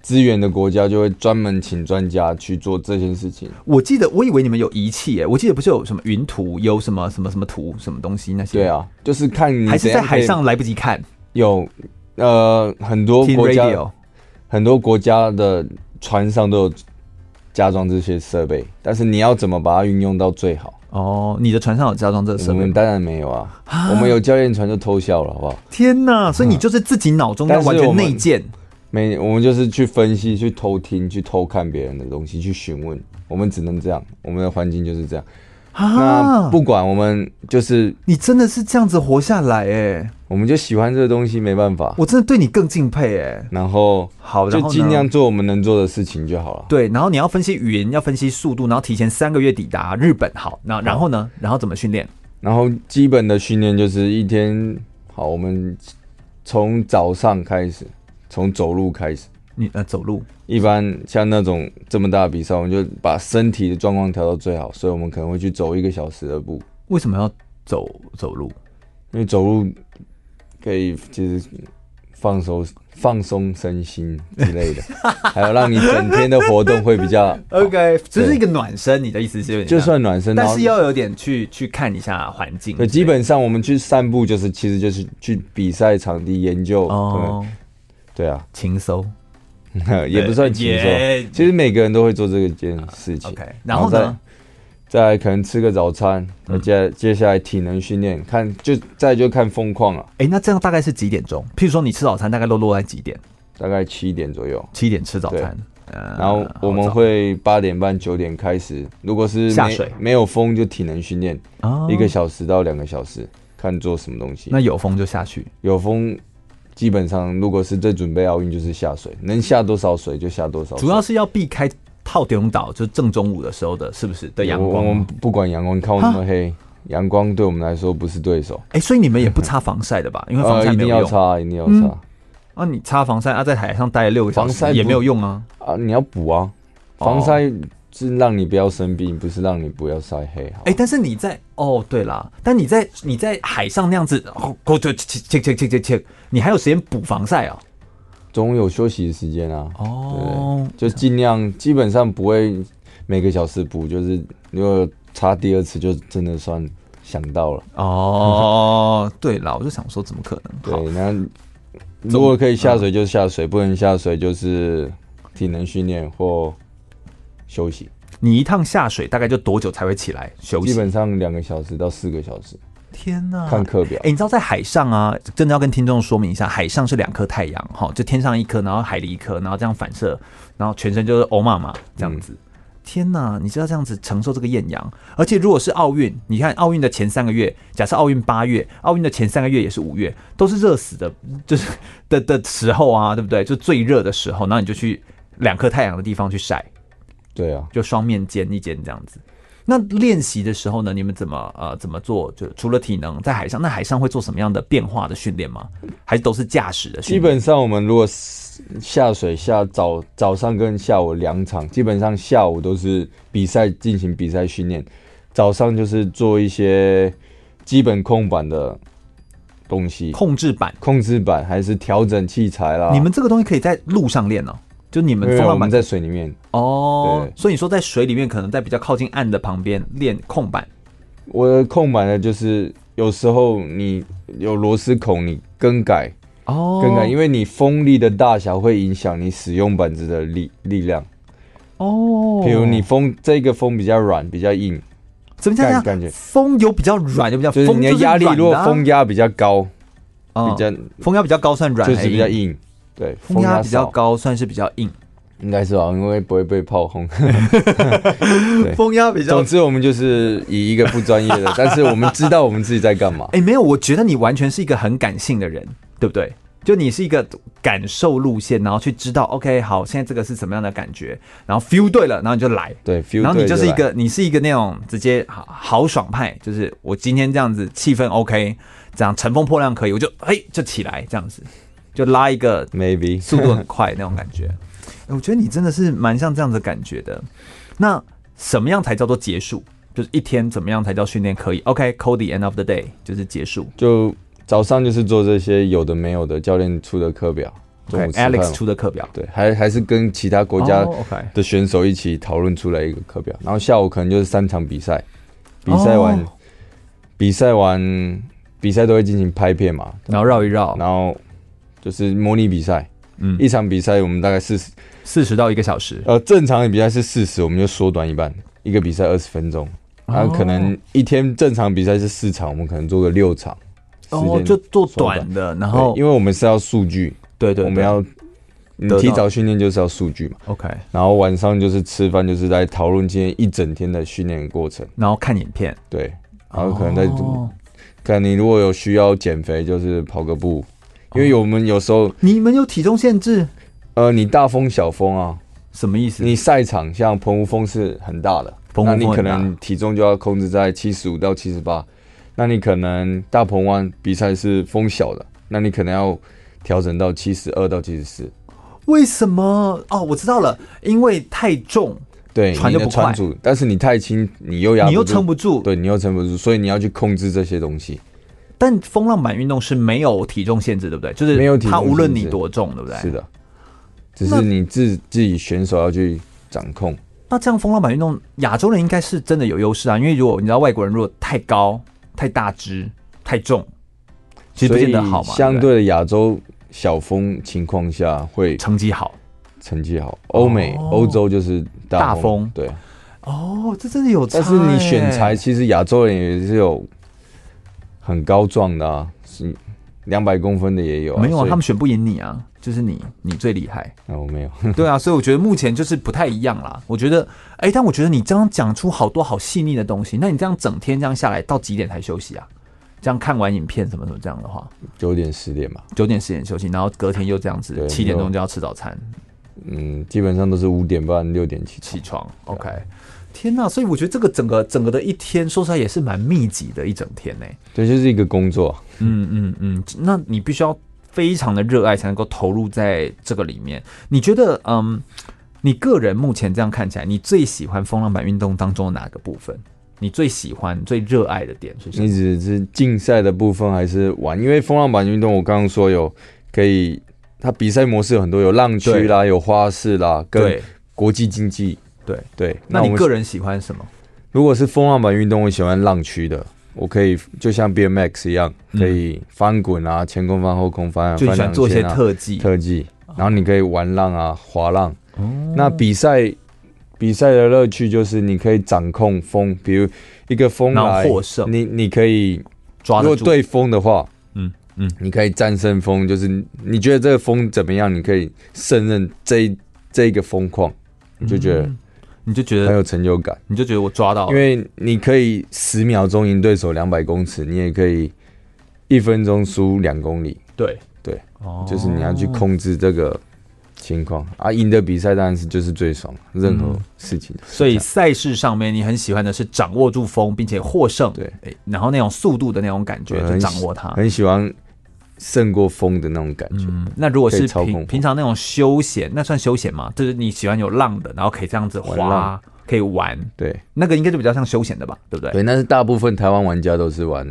资源的国家就会专门请专家去做这件事情。我记得，我以为你们有仪器，诶，我记得不是有什么云图，有什么什么什么图，什么东西那些。对啊，就是看你还是在海上来不及看。有呃很多国家，很多国家的船上都有。加装这些设备，但是你要怎么把它运用到最好？哦，你的船上有加装这个设备？我们当然没有啊，啊我们有教练船就偷笑了，好不好？天哪！所以你就是自己脑中要完全内建？没，我们就是去分析、去偷听、去偷看别人的东西、去询问。我们只能这样，我们的环境就是这样。啊！那不管我们就是你真的是这样子活下来哎，我们就喜欢这个东西，没办法。我真的对你更敬佩哎。然后好，就尽量做我们能做的事情就好了。对，然后你要分析语言，要分析速度，然后提前三个月抵达日本。好，那然后呢？然后怎么训练？然后基本的训练就是一天好，我们从早上开始，从走路开始。你呃走路，一般像那种这么大的比赛，我们就把身体的状况调到最好，所以我们可能会去走一个小时的步。为什么要走走路？因为走路可以就是放松放松身心之类的，还有让你整天的活动会比较 OK，只是一个暖身。你的意思是就算暖身，但是要有点去去看一下环境。对，基本上我们去散步就是其实就是去比赛场地研究。哦，对啊，轻松。也不算轻松，其实每个人都会做这个件事情。OK，然后呢，再可能吃个早餐，接接下来体能训练，看就再就看风况了。哎，那这样大概是几点钟？譬如说你吃早餐，大概都落在几点？大概七点左右。七点吃早餐，然后我们会八点半九点开始。如果是下水没有风，就体能训练，一个小时到两个小时，看做什么东西。那有风就下去，有风。基本上，如果是在准备奥运，就是下水，能下多少水就下多少水。主要是要避开套顶岛，就是正中午的时候的，是不是的阳光？我们不管阳光，你看我那么黑，阳光对我们来说不是对手。哎，所以你们也不擦防晒的吧？因为防晒一定要擦，一定要擦。啊，你擦防晒啊，在海上待了六个小时也没有用啊。啊，你要补啊，防晒。是让你不要生病，不是让你不要晒黑。哎、但是你在哦，对啦，但你在你在海上那样子，哦，切切切切切切，你还有时间补防晒啊？总有休息的时间啊。哦，就尽量，基本上不会每个小时补，就是如果擦第二次，就真的算想到了。哦，对啦，我就想说，怎么可能？对，那如果可以下水就下水，不能下水就是体能训练或。休息，你一趟下水大概就多久才会起来休息？基本上两个小时到四个小时。天哪！看课表。哎、欸，你知道在海上啊，真的要跟听众说明一下，海上是两颗太阳，哈，就天上一颗，然后海里一颗，然后这样反射，然后全身就是欧妈妈这样子。嗯、天呐！你知道这样子承受这个艳阳，而且如果是奥运，你看奥运的前三个月，假设奥运八月，奥运的前三个月也是五月，都是热死的，就是的的时候啊，对不对？就最热的时候，然后你就去两颗太阳的地方去晒。对啊，就双面肩一肩这样子。那练习的时候呢，你们怎么呃怎么做？就除了体能，在海上，那海上会做什么样的变化的训练吗？还是都是驾驶的训练？基本上我们如果下水下早早上跟下午两场，基本上下午都是比赛进行比赛训练，早上就是做一些基本控板的东西，控制板、控制板还是调整器材啦。你们这个东西可以在路上练呢？就你们风浪板在水里面哦，所以你说在水里面可能在比较靠近岸的旁边练控板。我的控板呢，就是有时候你有螺丝孔，你更改哦，更改，因为你风力的大小会影响你使用板子的力力量哦。比如你风这个风比较软，比较硬，怎么讲？感觉风有比较软，有比较就是你的压力，如果风压比较高，比较风压比较高算软，就是比较硬。对，风压比较高，算是比较硬，应该是吧？因为不会被炮轰。风压比较，总之我们就是以一个不专业的，但是我们知道我们自己在干嘛。哎，没有，我觉得你完全是一个很感性的人，对不对？就你是一个感受路线，然后去知道，OK，好，现在这个是什么样的感觉，然后 feel 对了，然后你就来，对，feel，然后你就是一个，你是一个那种直接好豪爽派，就是我今天这样子气氛 OK，这样乘风破浪可以，我就嘿就起来这样子，就拉一个 maybe 速度很快那种感觉。我觉得你真的是蛮像这样子的感觉的。那什么样才叫做结束？就是一天怎么样才叫训练可以？OK，call the end of the day 就是结束。就早上就是做这些有的没有的教练出的课表，OK，Alex 出的课表，对，还还是跟其他国家的选手一起讨论出来一个课表。然后下午可能就是三场比赛，比赛完，比赛完，比赛都会进行拍片嘛，然后绕一绕，然后就是模拟比赛。嗯，一场比赛我们大概四十四十到一个小时。呃，正常的比赛是四十，我们就缩短一半，一个比赛二十分钟。然后可能一天正常比赛是四场，我们可能做个六场。哦，就做短的，然后因为我们是要数据，对对，我们要你提早训练就是要数据嘛。OK，然后晚上就是吃饭，就是在讨论今天一整天的训练过程，然后看影片，对，然后可能在看你如果有需要减肥，就是跑个步，因为我们有时候你们有体重限制，呃，你大风小风啊，什么意思？你赛场像澎湖风是很大的，那你可能体重就要控制在七十五到七十八。那你可能大鹏湾比赛是风小的，那你可能要调整到七十二到七十四。为什么？哦，我知道了，因为太重，对，船就不快。但是你太轻，你又压，你又撑不住，对，你又撑不住，所以你要去控制这些东西。但风浪板运动是没有体重限制，对不对？就是没有体重，它无论你多重，对不对？是的，只是你自自己选手要去掌控。那这样风浪板运动，亚洲人应该是真的有优势啊，因为如果你知道外国人如果太高。太大只、太重，其实不见得好嘛。相对的亚洲小风情况下会成绩好，成绩好。欧美、欧洲就是大风，对。哦，这真的有差。但是你选材，其实亚洲人也是有很高壮的啊，是两百公分的也有。没有啊，他们选不赢你啊，就是你，你最厉害。哦，没有。对啊，所以我觉得目前就是不太一样啦。我觉得。哎、欸，但我觉得你这样讲出好多好细腻的东西，那你这样整天这样下来，到几点才休息啊？这样看完影片什么什么这样的话，九点十点吧，九点十点休息，然后隔天又这样子，七点钟就要吃早餐。嗯，基本上都是五点半六点起起床。OK，天呐！所以我觉得这个整个整个的一天，说实在也是蛮密集的一整天呢。对，就是一个工作。嗯嗯嗯，那你必须要非常的热爱，才能够投入在这个里面。你觉得，嗯？你个人目前这样看起来，你最喜欢风浪板运动当中的哪个部分？你最喜欢、最热爱的点是什么？你只是竞赛的部分还是玩？因为风浪板运动，我刚刚说有可以，它比赛模式有很多，有浪区啦，有花式啦，跟国际竞技。对对，那你个人喜欢什么？如果是风浪板运动，我喜欢浪区的，我可以就像 BMX 一样，可以翻滚啊，前空翻、后空翻，就喜欢做一些特技，特技。然后你可以玩浪啊，滑浪。那比赛比赛的乐趣就是你可以掌控风，比如一个风来，获胜，你你可以抓。如果对风的话，嗯嗯，你可以战胜风，就是你觉得这个风怎么样，你可以胜任这这个风况，你就觉得你就觉得很有成就感，你就觉得我抓到了，因为你可以十秒钟赢对手两百公尺，你也可以一分钟输两公里，对对，就是你要去控制这个。情况啊，赢的比赛当然是就是最爽，任何事情。所以赛事上面，你很喜欢的是掌握住风，并且获胜。对，然后那种速度的那种感觉，就掌握它。很喜欢胜过风的那种感觉。那如果是平平常那种休闲，那算休闲吗？就是你喜欢有浪的，然后可以这样子滑，可以玩。对，那个应该就比较像休闲的吧，对不对？对，那是大部分台湾玩家都是玩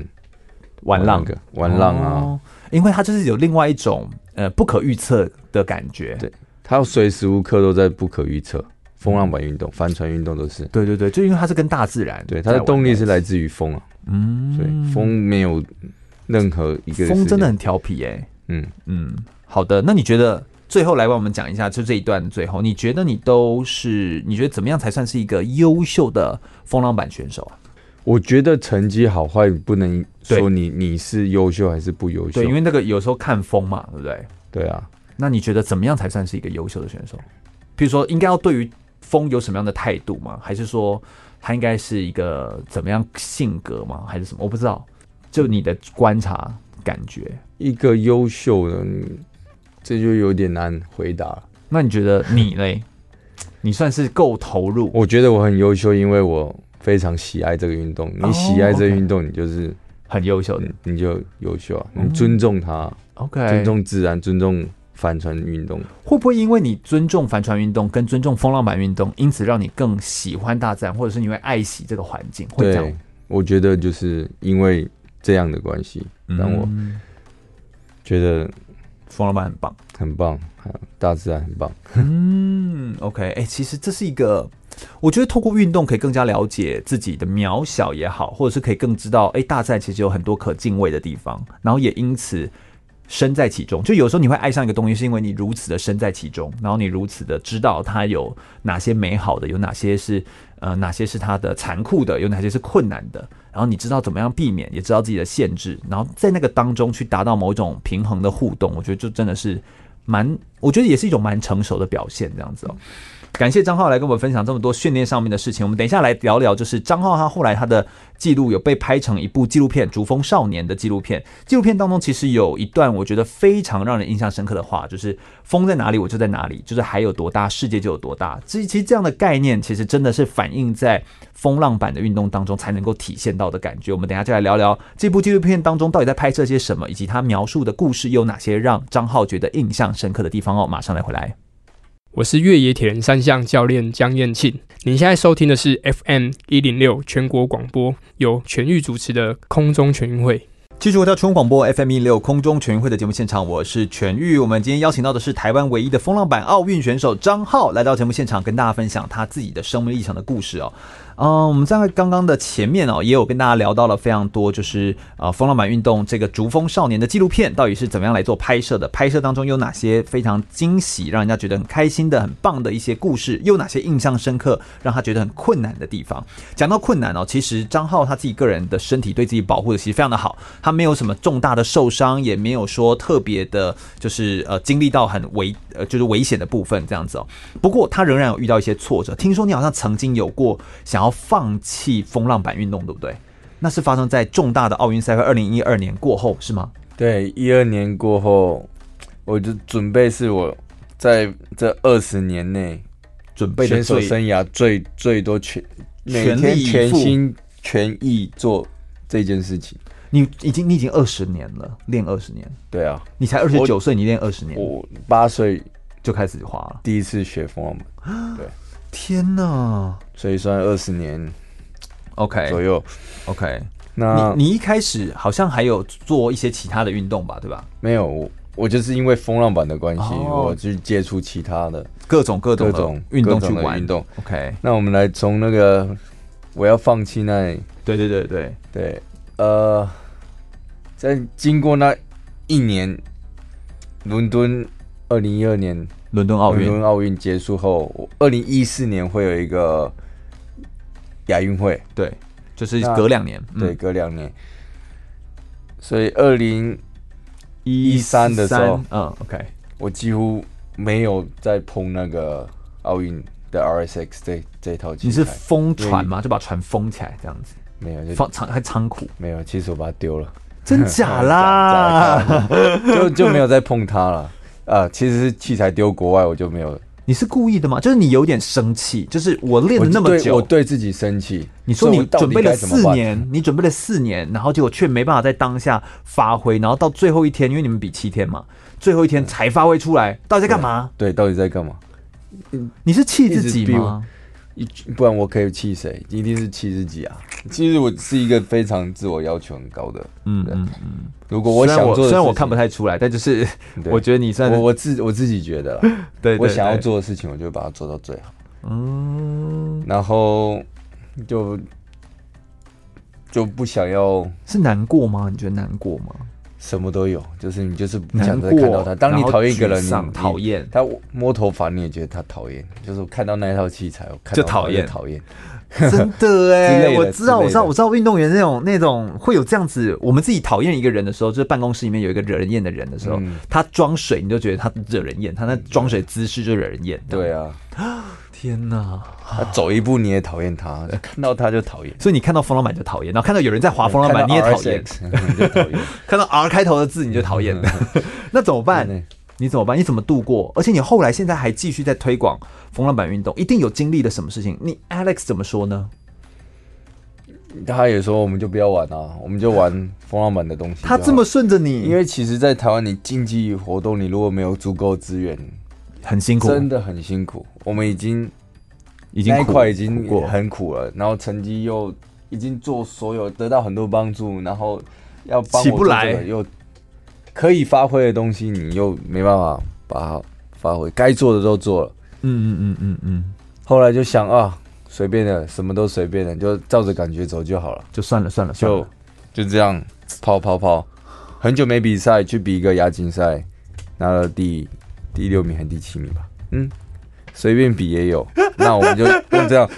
玩浪的，玩浪啊，因为它就是有另外一种呃不可预测的感觉。对。它随时无刻都在不可预测，风浪板运动、帆船运动都是。对对对，就因为它是跟大自然，对它的动力是来自于风啊。嗯，所以风没有任何一个风真的很调皮哎。嗯嗯，好的，那你觉得最后来帮我们讲一下，就这一段最后，你觉得你都是你觉得怎么样才算是一个优秀的风浪板选手啊？我觉得成绩好坏不能说你你是优秀还是不优秀，对，因为那个有时候看风嘛，对不对？对啊。那你觉得怎么样才算是一个优秀的选手？比如说，应该要对于风有什么样的态度吗？还是说他应该是一个怎么样性格吗？还是什么？我不知道。就你的观察，感觉？一个优秀的，这就有点难回答了。那你觉得你嘞？你算是够投入？我觉得我很优秀，因为我非常喜爱这个运动。你喜爱这个运动，你就是很优秀的，你就优秀啊！你尊重它，OK，尊重自然，尊重帆船运动。会不会因为你尊重帆船运动，跟尊重风浪板运动，因此让你更喜欢大自然，或者是你会爱惜这个环境？会这样？我觉得就是因为这样的关系，让我觉得冯老板很棒，很棒。大自然很棒。嗯，OK，哎、欸，其实这是一个，我觉得透过运动可以更加了解自己的渺小也好，或者是可以更知道，哎、欸，大自然其实有很多可敬畏的地方，然后也因此身在其中。就有时候你会爱上一个东西，是因为你如此的身在其中，然后你如此的知道它有哪些美好的，有哪些是呃哪些是它的残酷的，有哪些是困难的，然后你知道怎么样避免，也知道自己的限制，然后在那个当中去达到某种平衡的互动。我觉得就真的是。蛮，我觉得也是一种蛮成熟的表现，这样子哦。感谢张浩来跟我们分享这么多训练上面的事情。我们等一下来聊聊，就是张浩他后来他的记录有被拍成一部纪录片《逐风少年》的纪录片。纪录片当中其实有一段我觉得非常让人印象深刻的话，就是“风在哪里，我就在哪里”，就是海有多大，世界就有多大。其实，其实这样的概念其实真的是反映在风浪板的运动当中才能够体现到的感觉。我们等下就来聊聊这部纪录片当中到底在拍摄些什么，以及他描述的故事有哪些让张浩觉得印象深刻的地方哦。马上来回来。我是越野铁人三项教练江彦庆，您现在收听的是 FM 一零六全国广播，由全域主持的空中全运会。继续回到全国广播 FM 一零六空中全运会的节目现场，我是全域。我们今天邀请到的是台湾唯一的风浪板奥运选手张浩，来到节目现场跟大家分享他自己的生命历程的故事哦。嗯，我们在刚刚的前面哦，也有跟大家聊到了非常多，就是呃风浪板运动这个逐风少年的纪录片到底是怎么样来做拍摄的？拍摄当中有哪些非常惊喜，让人家觉得很开心的、很棒的一些故事？又有哪些印象深刻，让他觉得很困难的地方？讲到困难哦，其实张浩他自己个人的身体对自己保护的其实非常的好，他没有什么重大的受伤，也没有说特别的，就是呃经历到很危呃就是危险的部分这样子哦。不过他仍然有遇到一些挫折，听说你好像曾经有过想要。放弃风浪板运动，对不对？那是发生在重大的奥运赛会二零一二年过后，是吗？对，一二年过后，我就准备是我在这二十年内准备选手生涯最最多全每天全心全意做这件事情。你已经你已经二十年了，练二十年。对啊，你才二十九岁，你练二十年，我八岁就开始滑了，第一次学风浪板。对。天呐，所以算二十年，OK 左右，OK。那你你一开始好像还有做一些其他的运动吧，对吧？没有，我我就是因为风浪板的关系，我去接触其他的各种各种各种运动去玩运动。OK，那我们来从那个我要放弃那里，对对对对对，呃，在经过那一年，伦敦二零一二年。伦敦奥运，伦敦奥运结束后，二零一四年会有一个亚运会，对，就是隔两年，对，隔两年。所以二零一三的时候，嗯，OK，我几乎没有再碰那个奥运的 RSX 这这套机。你是封船吗？就把船封起来这样子？没有，就放仓还仓库？没有，其实我把它丢了，真假啦？就就没有再碰它了。啊，其实是器材丢国外，我就没有。你是故意的吗？就是你有点生气，就是我练了那么久，我对，我对自己生气。你说你准备了四年，你准备了四年，然后结果却没办法在当下发挥，然后到最后一天，因为你们比七天嘛，最后一天才发挥出来，到底在干嘛？对，对，到底在干嘛？你是气自己吗？不然我可以气谁？一定是气自己啊！其实我是一个非常自我要求很高的，嗯嗯嗯。如果我想做，虽然我看不太出来，但就是我觉得你算我我自我自己觉得啦，对，我想要做的事情，我就把它做到最好。嗯，然后就就不想要，是难过吗？你觉得难过吗？什么都有，就是你就是不想再看到他。当你讨厌一个人，你讨厌他摸头发，你也觉得他讨厌。就是看到那一套器材，我看就讨厌讨厌。真的哎，我知道，我知道，我知道，运动员那种那种会有这样子。我们自己讨厌一个人的时候，就是办公室里面有一个惹人厌的人的时候，他装水，你就觉得他惹人厌，他那装水姿势就惹人厌。对啊，天哪！他走一步你也讨厌他，看到他就讨厌。所以你看到风浪板就讨厌，然后看到有人在划风浪板你也讨厌，就讨厌。看到 R 开头的字你就讨厌。那怎么办？你怎么办？你怎么度过？而且你后来现在还继续在推广风浪板运动，一定有经历了什么事情？你 Alex 怎么说呢？他也说，我们就不要玩啊，我们就玩风浪板的东西。他这么顺着你，因为其实，在台湾你竞技活动，你如果没有足够资源，很辛苦，真的很辛苦。我们已经已经那一块已经过很苦了，然后成绩又已经做所有得到很多帮助，然后要帮起不来，又可以发挥的东西，你又没办法把它发挥，该做的都做了。嗯嗯嗯嗯嗯，后来就想啊。随便的，什么都随便的，就照着感觉走就好了，就算了算了，算了就就这样跑跑跑，很久没比赛，去比一个亚锦赛，拿了第第六名还是第七名吧？嗯，随便比也有，那我们就 用这样，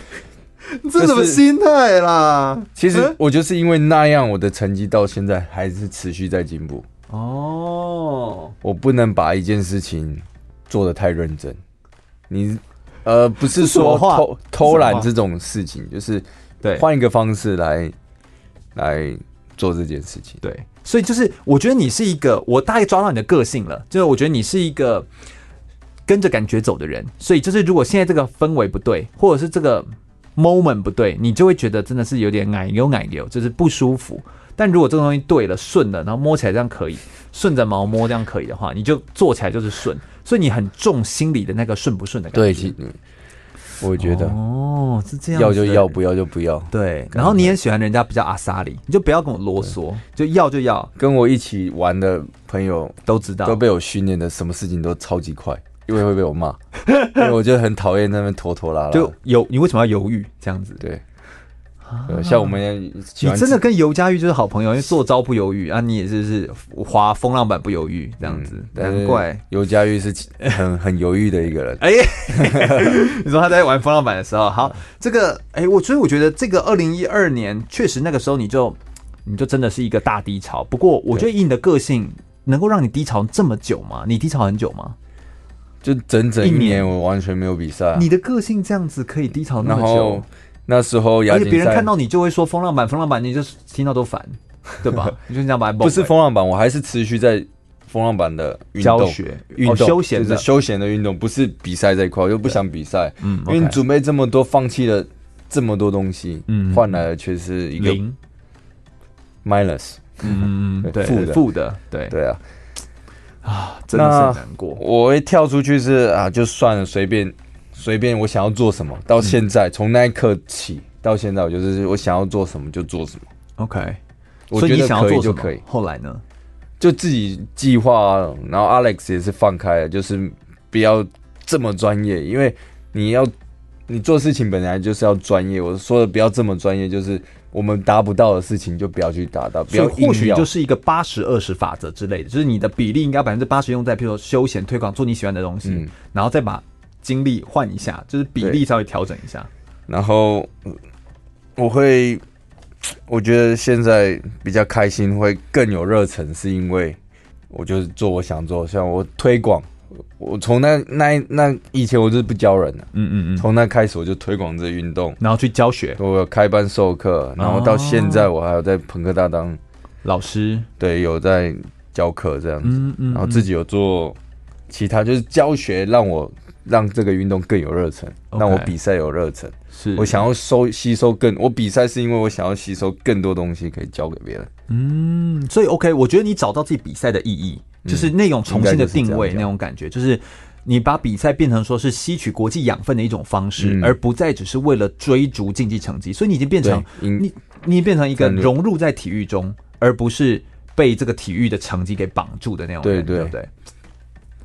这什么心态啦？其实我就是因为那样，我的成绩到现在还是持续在进步。哦，我不能把一件事情做的太认真，你。呃，不是说偷偷懒这种事情，就是对换一个方式来来做这件事情。对，所以就是我觉得你是一个，我大概抓到你的个性了。就是我觉得你是一个跟着感觉走的人。所以就是如果现在这个氛围不对，或者是这个 moment 不对，你就会觉得真的是有点奶油奶油，就是不舒服。但如果这个东西对了，顺了，然后摸起来这样可以，顺着毛摸这样可以的话，你就做起来就是顺。所以你很重心里的那个顺不顺的感觉？对，我觉得哦是这样，要就要，不要就不要。对，然后你也喜欢人家比较阿萨里，你就不要跟我啰嗦，就要就要。跟我一起玩的朋友都知道，都被我训练的，什么事情都超级快，因为会被我骂，因为我就很讨厌那边拖拖拉拉。就有你为什么要犹豫这样子？对。像我们，你真的跟尤佳玉就是好朋友，因为做招不犹豫啊，你也是是滑风浪板不犹豫这样子，难怪尤佳玉是很 很犹豫的一个人。哎，你说他在玩风浪板的时候，好，这个哎，我所以我觉得这个二零一二年确实那个时候你就你就真的是一个大低潮。不过我觉得以你的个性，能够让你低潮这么久吗？你低潮很久吗？就整整一年，我完全没有比赛。你的个性这样子可以低潮那么久？那时候，而且别人看到你就会说风浪板，风浪板，你就听到都烦，对吧？你就这样把不是风浪板，我还是持续在风浪板的运动、教学、运动、休闲的。休闲的运动，不是比赛这一块，我又不想比赛。嗯，因为你准备这么多，放弃了这么多东西，嗯，换来的却是一个零。minus，嗯，对，负的，负的，对。对啊，啊，真的是很难过。我会跳出去是啊，就算了，随便。随便我想要做什么，到现在从、嗯、那一刻起到现在，我就是我想要做什么就做什么。OK，我觉得可以就可以。后来呢，就自己计划，然后 Alex 也是放开了，就是不要这么专业，因为你要你做事情本来就是要专业。我说的不要这么专业，就是我们达不到的事情就不要去达到。不要或许就是一个八十二十法则之类的，就是你的比例应该百分之八十用在，譬如说休闲推广，做你喜欢的东西，嗯、然后再把。精力换一下，就是比例稍微调整一下。然后我会，我觉得现在比较开心，会更有热忱，是因为我就是做我想做，像我推广，我从那那那以前我就是不教人的，嗯嗯嗯，从那开始我就推广这运动，然后去教学，我有开班授课，然后到现在我还有在朋克大当老师，对，有在教课这样子，嗯嗯，然后自己有做其他就是教学，让我。让这个运动更有热忱让我比赛有热忱。是我想要收吸收更，我比赛是因为我想要吸收更多东西可以教给别人。嗯，所以 OK，我觉得你找到自己比赛的意义，嗯、就是那种重新的定位，那种感觉，就是你把比赛变成说是吸取国际养分的一种方式，嗯、而不再只是为了追逐竞技成绩。所以你已经变成你，你变成一个融入在体育中，而不是被这个体育的成绩给绑住的那种感觉，对对对。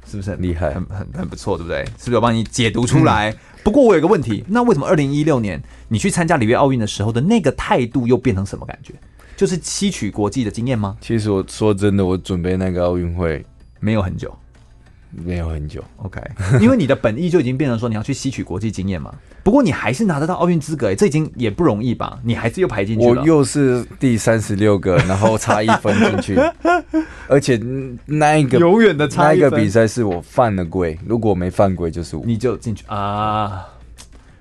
是不是很厉害，很很很不错，对不对？是不是有帮你解读出来？嗯、不过我有个问题，那为什么二零一六年你去参加里约奥运的时候的那个态度又变成什么感觉？就是吸取国际的经验吗？其实我说真的，我准备那个奥运会没有很久。没有很久，OK，因为你的本意就已经变成说你要去吸取国际经验嘛。不过你还是拿得到奥运资格，哎，这已经也不容易吧？你还是又排进去了。我又是第三十六个，然后差一分进去，而且那一个永远的差一个比赛是我犯了规，如果没犯规就是我，你就进去啊。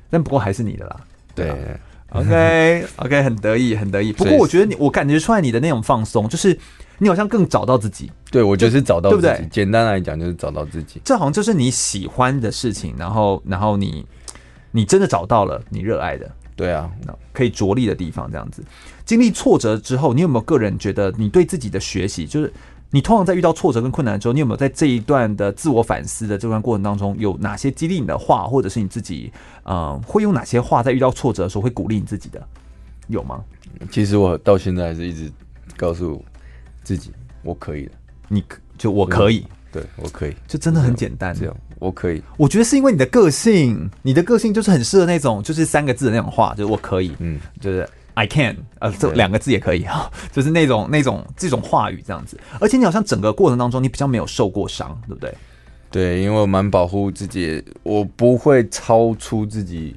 但不过还是你的啦。对，对，OK OK，很得意，很得意。不过我觉得你，我感觉出来你的那种放松，就是你好像更找到自己。对，我就是找到自己，对不对？简单来讲，就是找到自己。这好像就是你喜欢的事情，然后，然后你，你真的找到了你热爱的。对啊，可以着力的地方，这样子。经历挫折之后，你有没有个人觉得你对自己的学习，就是你通常在遇到挫折跟困难之后，你有没有在这一段的自我反思的这段过程当中，有哪些激励你的话，或者是你自己，呃，会用哪些话在遇到挫折的时候会鼓励你自己的？有吗？其实我到现在还是一直告诉自己，我可以的。你就我可以，对，我可以，就真的很简单，这样。我可以，我觉得是因为你的个性，你的个性就是很适合那种，就是三个字的那种话，就是我可以，嗯，就是 I can，呃，这两个字也可以哈，就是那种那种这种话语这样子。而且你好像整个过程当中，你比较没有受过伤，对不对？对，因为我蛮保护自己，我不会超出自己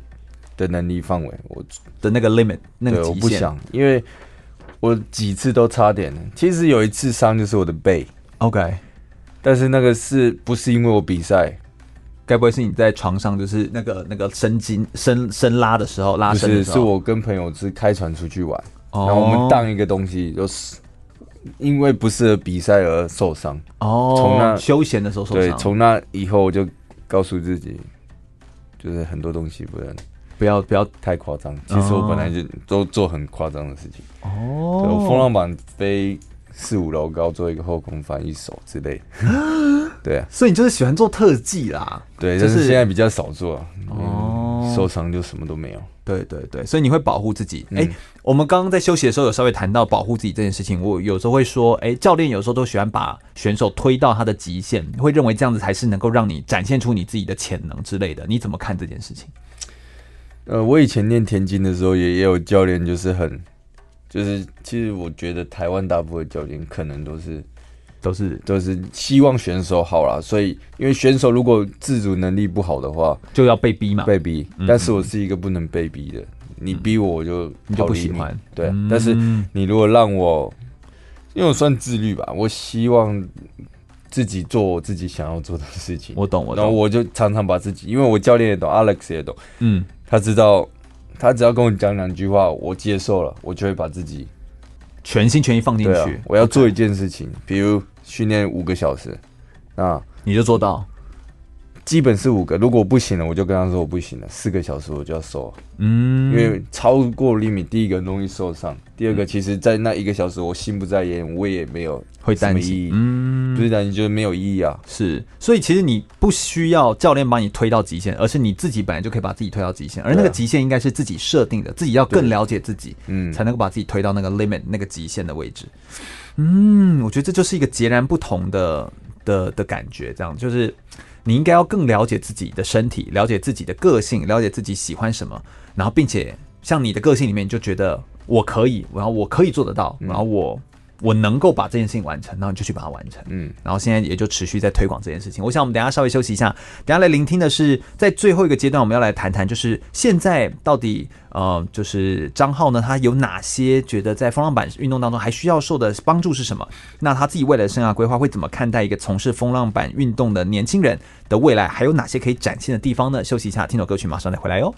的能力范围，我的那个 limit，那个极限。我不想，因为我几次都差点。其实有一次伤就是我的背，OK，但是那个是不是因为我比赛？该不会是你在床上就是那个那个伸筋伸伸拉的时候拉伸的时候？是，是我跟朋友是开船出去玩，哦、然后我们荡一个东西，就是因为不适合比赛而受伤。哦，从那休闲的时候受伤。对，从那以后我就告诉自己，就是很多东西不能不要不要太夸张。其实我本来就都做很夸张的事情。哦，我风浪板飞四五楼高，做一个后空翻一手之类的。对啊，所以你就是喜欢做特技啦。对，就是、但是现在比较少做。哦、嗯，受伤就什么都没有。对对对，所以你会保护自己。哎、嗯欸，我们刚刚在休息的时候有稍微谈到保护自己这件事情。我有时候会说，哎、欸，教练有时候都喜欢把选手推到他的极限，会认为这样子才是能够让你展现出你自己的潜能之类的。你怎么看这件事情？呃，我以前练田径的时候也也有教练，就是很，就是其实我觉得台湾大部分教练可能都是。都是都是希望选手好啦，所以因为选手如果自主能力不好的话，就要被逼嘛，被逼。但是我是一个不能被逼的，嗯、你逼我我就你就不喜欢。对，嗯、但是你如果让我，因为我算自律吧，我希望自己做我自己想要做的事情。我懂，我懂。然后我就常常把自己，因为我教练也懂，Alex 也懂，嗯，他知道，他只要跟我讲两句话，我接受了，我就会把自己。全心全意放进去，啊，我要做一件事情，比如训练五个小时，那你就做到。基本是五个，如果不行了，我就跟他说我不行了，四个小时我就要收。嗯，因为超过厘米，第一个容易受伤，第二个其实在那一个小时我心不在焉，我也没有会担心。嗯，不是担心，就是没有意义啊。是，所以其实你不需要教练把你推到极限，而是你自己本来就可以把自己推到极限，而那个极限应该是自己设定的，自己要更了解自己，嗯，才能够把自己推到那个 limit 那个极限的位置。嗯，我觉得这就是一个截然不同的的的感觉，这样就是。你应该要更了解自己的身体，了解自己的个性，了解自己喜欢什么，然后并且像你的个性里面，你就觉得我可以，然后我可以做得到，然后我。我能够把这件事情完成，然后你就去把它完成。嗯，然后现在也就持续在推广这件事情。我想我们等一下稍微休息一下，等一下来聆听的是在最后一个阶段，我们要来谈谈，就是现在到底呃，就是张浩呢，他有哪些觉得在风浪板运动当中还需要受的帮助是什么？那他自己未来的生涯规划会怎么看待一个从事风浪板运动的年轻人的未来？还有哪些可以展现的地方呢？休息一下，听首歌曲，马上再回来哟。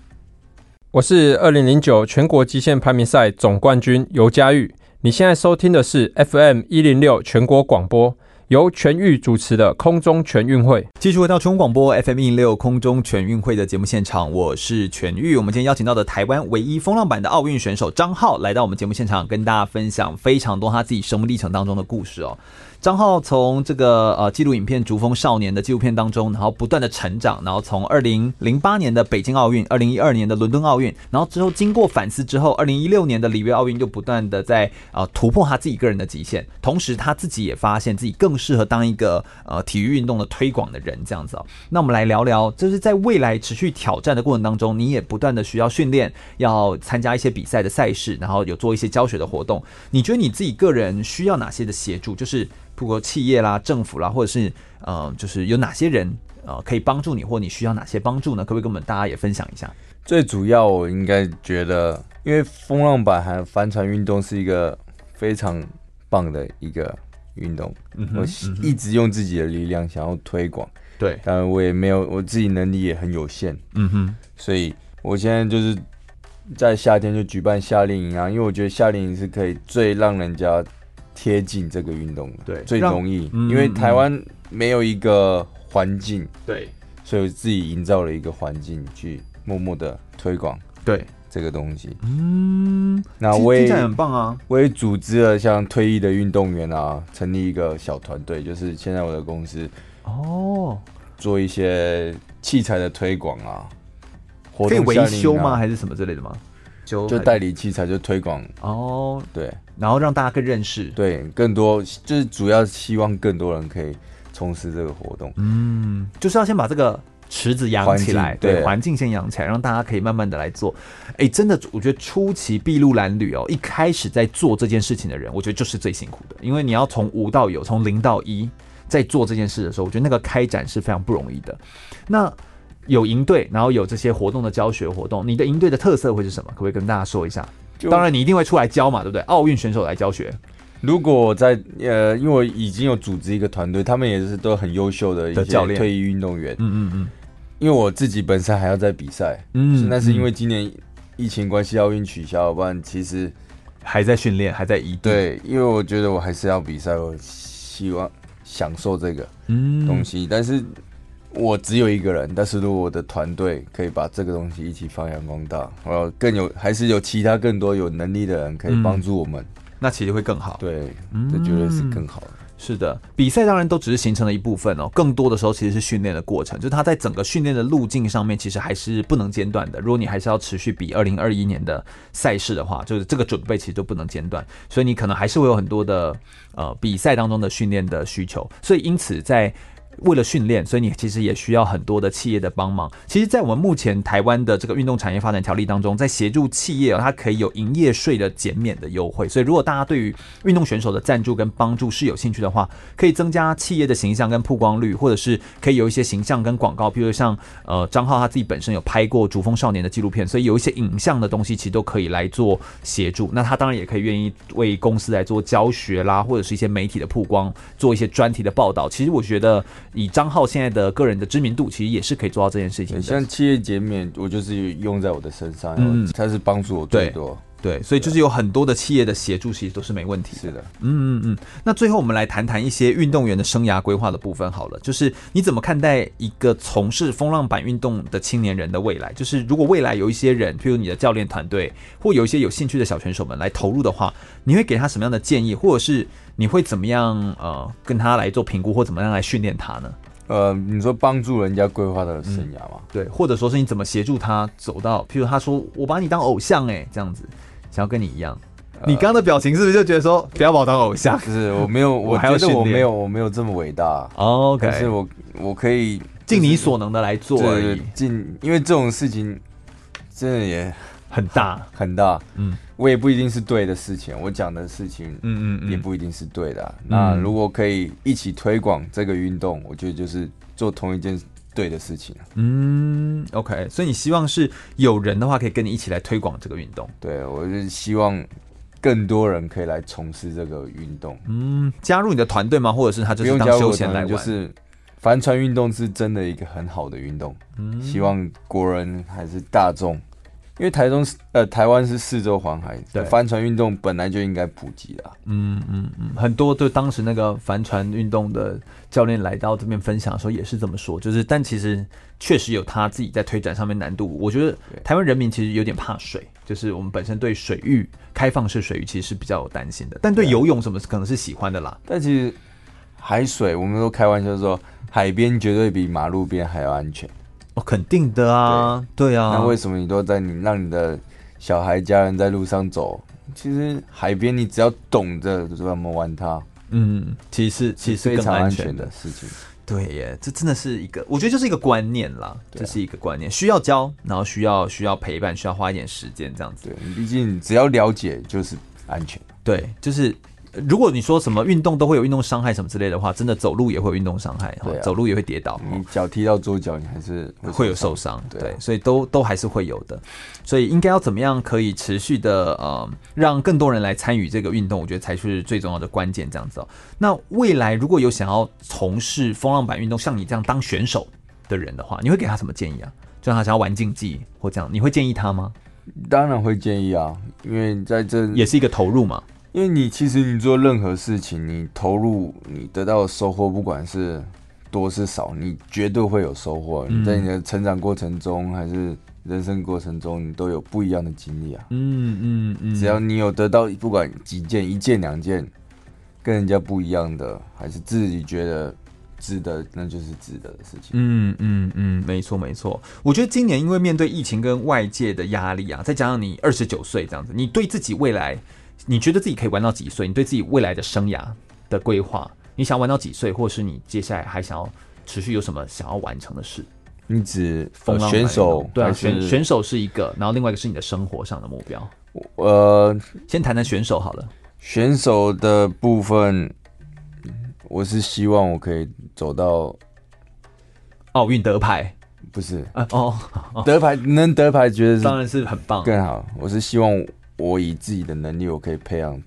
我是二零零九全国极限排名赛总冠军尤佳玉。你现在收听的是 FM 一零六全国广播，由全域主持的空中全运会。继续回到全国广播 FM 一零六空中全运会的节目现场，我是全域。我们今天邀请到的台湾唯一风浪版的奥运选手张浩来到我们节目现场，跟大家分享非常多他自己生命历程当中的故事哦。张浩从这个呃纪录影片《逐风少年》的纪录片当中，然后不断的成长，然后从二零零八年的北京奥运，二零一二年的伦敦奥运，然后之后经过反思之后，二零一六年的里约奥运就不断的在呃突破他自己个人的极限，同时他自己也发现自己更适合当一个呃体育运动的推广的人这样子哦。那我们来聊聊，就是在未来持续挑战的过程当中，你也不断的需要训练，要参加一些比赛的赛事，然后有做一些教学的活动。你觉得你自己个人需要哪些的协助？就是。包括企业啦、政府啦，或者是呃，就是有哪些人呃可以帮助你，或你需要哪些帮助呢？可不可以跟我们大家也分享一下？最主要，我应该觉得，因为风浪板还帆船运动是一个非常棒的一个运动，嗯、哼我一直用自己的力量想要推广，对，当然我也没有我自己能力也很有限，嗯哼，所以我现在就是在夏天就举办夏令营啊，因为我觉得夏令营是可以最让人家贴近这个运动，对，最容易，嗯、因为台湾没有一个环境，对，所以我自己营造了一个环境去默默的推广，对。这个东西，嗯，那我也很棒啊！我也组织了像退役的运动员啊，成立一个小团队，就是现在我的公司哦，做一些器材的推广啊，活动、啊、可以维修吗？还是什么之类的吗？就就代理器材就推广哦，对，然后让大家更认识，对，更多就是主要希望更多人可以从事这个活动，嗯，就是要先把这个。池子养起来，对，环境先养起来，让大家可以慢慢的来做。哎，真的，我觉得初期筚路蓝缕哦，一开始在做这件事情的人，我觉得就是最辛苦的，因为你要从无到有，从零到一，在做这件事的时候，我觉得那个开展是非常不容易的。那有营队，然后有这些活动的教学活动，你的营队的特色会是什么？可不可以跟大家说一下？当然，你一定会出来教嘛，对不对？奥运选手来教学。如果在呃，因为我已经有组织一个团队，他们也是都很优秀的一些教练、退役运动员。嗯嗯嗯。因为我自己本身还要在比赛，嗯，那是因为今年疫情关系，奥运取消，不然其实还在训练，还在移。对，因为我觉得我还是要比赛，我希望享受这个东西。嗯，但是我只有一个人，但是如果我的团队可以把这个东西一起发扬光大，我要更有，还是有其他更多有能力的人可以帮助我们，嗯，那其实会更好。对，这绝对是更好的。是的，比赛当然都只是形成了一部分哦，更多的时候其实是训练的过程，就是他在整个训练的路径上面，其实还是不能间断的。如果你还是要持续比二零二一年的赛事的话，就是这个准备其实就不能间断，所以你可能还是会有很多的呃比赛当中的训练的需求，所以因此在。为了训练，所以你其实也需要很多的企业的帮忙。其实，在我们目前台湾的这个运动产业发展条例当中，在协助企业，它可以有营业税的减免的优惠。所以，如果大家对于运动选手的赞助跟帮助是有兴趣的话，可以增加企业的形象跟曝光率，或者是可以有一些形象跟广告，比如像呃张浩他自己本身有拍过《主峰少年》的纪录片，所以有一些影像的东西其实都可以来做协助。那他当然也可以愿意为公司来做教学啦，或者是一些媒体的曝光，做一些专题的报道。其实我觉得。以张浩现在的个人的知名度，其实也是可以做到这件事情的。像企业减免，我就是用在我的身上，嗯，它是帮助我最多。对，所以就是有很多的企业的协助，其实都是没问题。是的，嗯嗯嗯。那最后我们来谈谈一些运动员的生涯规划的部分好了，就是你怎么看待一个从事风浪板运动的青年人的未来？就是如果未来有一些人，譬如你的教练团队，或有一些有兴趣的小选手们来投入的话，你会给他什么样的建议，或者是？你会怎么样呃跟他来做评估，或怎么样来训练他呢？呃，你说帮助人家规划他的生涯吗？嗯，对，或者说是你怎么协助他走到，譬如他说我把你当偶像哎，这样子，想要跟你一样。呃，你刚刚的表情是不是就觉得说不要把我当偶像？就是我没有，我觉得我没有，我没有这么伟大。Oh, OK，但是我我可以尽你所能的来做而已。尽，因为这种事情真的也。很大 很大，嗯，我也不一定是对的事情，我讲的事情，嗯嗯，也不一定是对的、啊嗯。那如果可以一起推广这个运动，我觉得就是做同一件对的事情。嗯，OK，所以你希望是有人的话，可以跟你一起来推广这个运动。对，我是希望更多人可以来从事这个运动。嗯，加入你的团队吗？或者是他就是当休闲来玩？就是帆船运动是真的一个很好的运动。嗯，希望国人还是大众。因为台中是呃台湾是四周环海，对，帆船运动本来就应该普及啦。嗯嗯嗯，很多对当时那个帆船运动的教练来到这边分享的时候也是这么说，就是但其实确实有他自己在推展上面难度。我觉得台湾人民其实有点怕水，就是我们本身对水域开放式水域其实是比较有担心的，但对游泳什么可能是喜欢的啦。但其实海水我们都开玩笑说，海边绝对比马路边还要安全。哦，肯定的啊，对，对啊。那为什么你都在你让你的小孩家人在路上走？其实海边你只要懂得怎么玩它，嗯，其实其实非常安全的事情。对耶，这真的是一个，我觉得就是一个观念啦，这是一个观念，需要教，然后需要需要陪伴，需要花一点时间这样子。对，毕竟只要了解就是安全。对，就是。如果你说什么运动都会有运动伤害什么之类的话，真的走路也会有运动伤害，对、啊，走路也会跌倒。你脚踢到桌脚，你还是会，会有受伤，对，对，所以都都还是会有的。所以应该要怎么样可以持续的呃，让更多人来参与这个运动，我觉得才是最重要的关键。这样子哦。那未来如果有想要从事风浪板运动，像你这样当选手的人的话，你会给他什么建议啊？就他想要玩竞技或这样，你会建议他吗？当然会建议啊，因为在这也是一个投入嘛。因为你其实你做任何事情，你投入，你得到的收获，不管是多是少，你绝对会有收获。你在你的成长过程中，还是人生过程中，你都有不一样的经历啊。嗯嗯嗯，只要你有得到，不管几件、一件、两件，跟人家不一样的，还是自己觉得。值得，那就是值得的事情。嗯嗯嗯，没错没错。我觉得今年因为面对疫情跟外界的压力啊，再加上你二十九岁这样子，你对自己未来，你觉得自己可以玩到几岁？你对自己未来的生涯的规划，你想玩到几岁，或是你接下来还想要持续有什么想要完成的事？你指选手？对啊，选选手是一个，然后另外一个是你的生活上的目标。呃，先谈谈选手好了。选手的部分。我是希望我可以走到奥运得牌，不是啊哦，得牌能得牌，觉得当然是很棒，更好。我是希望我以自己的能力，我可以培养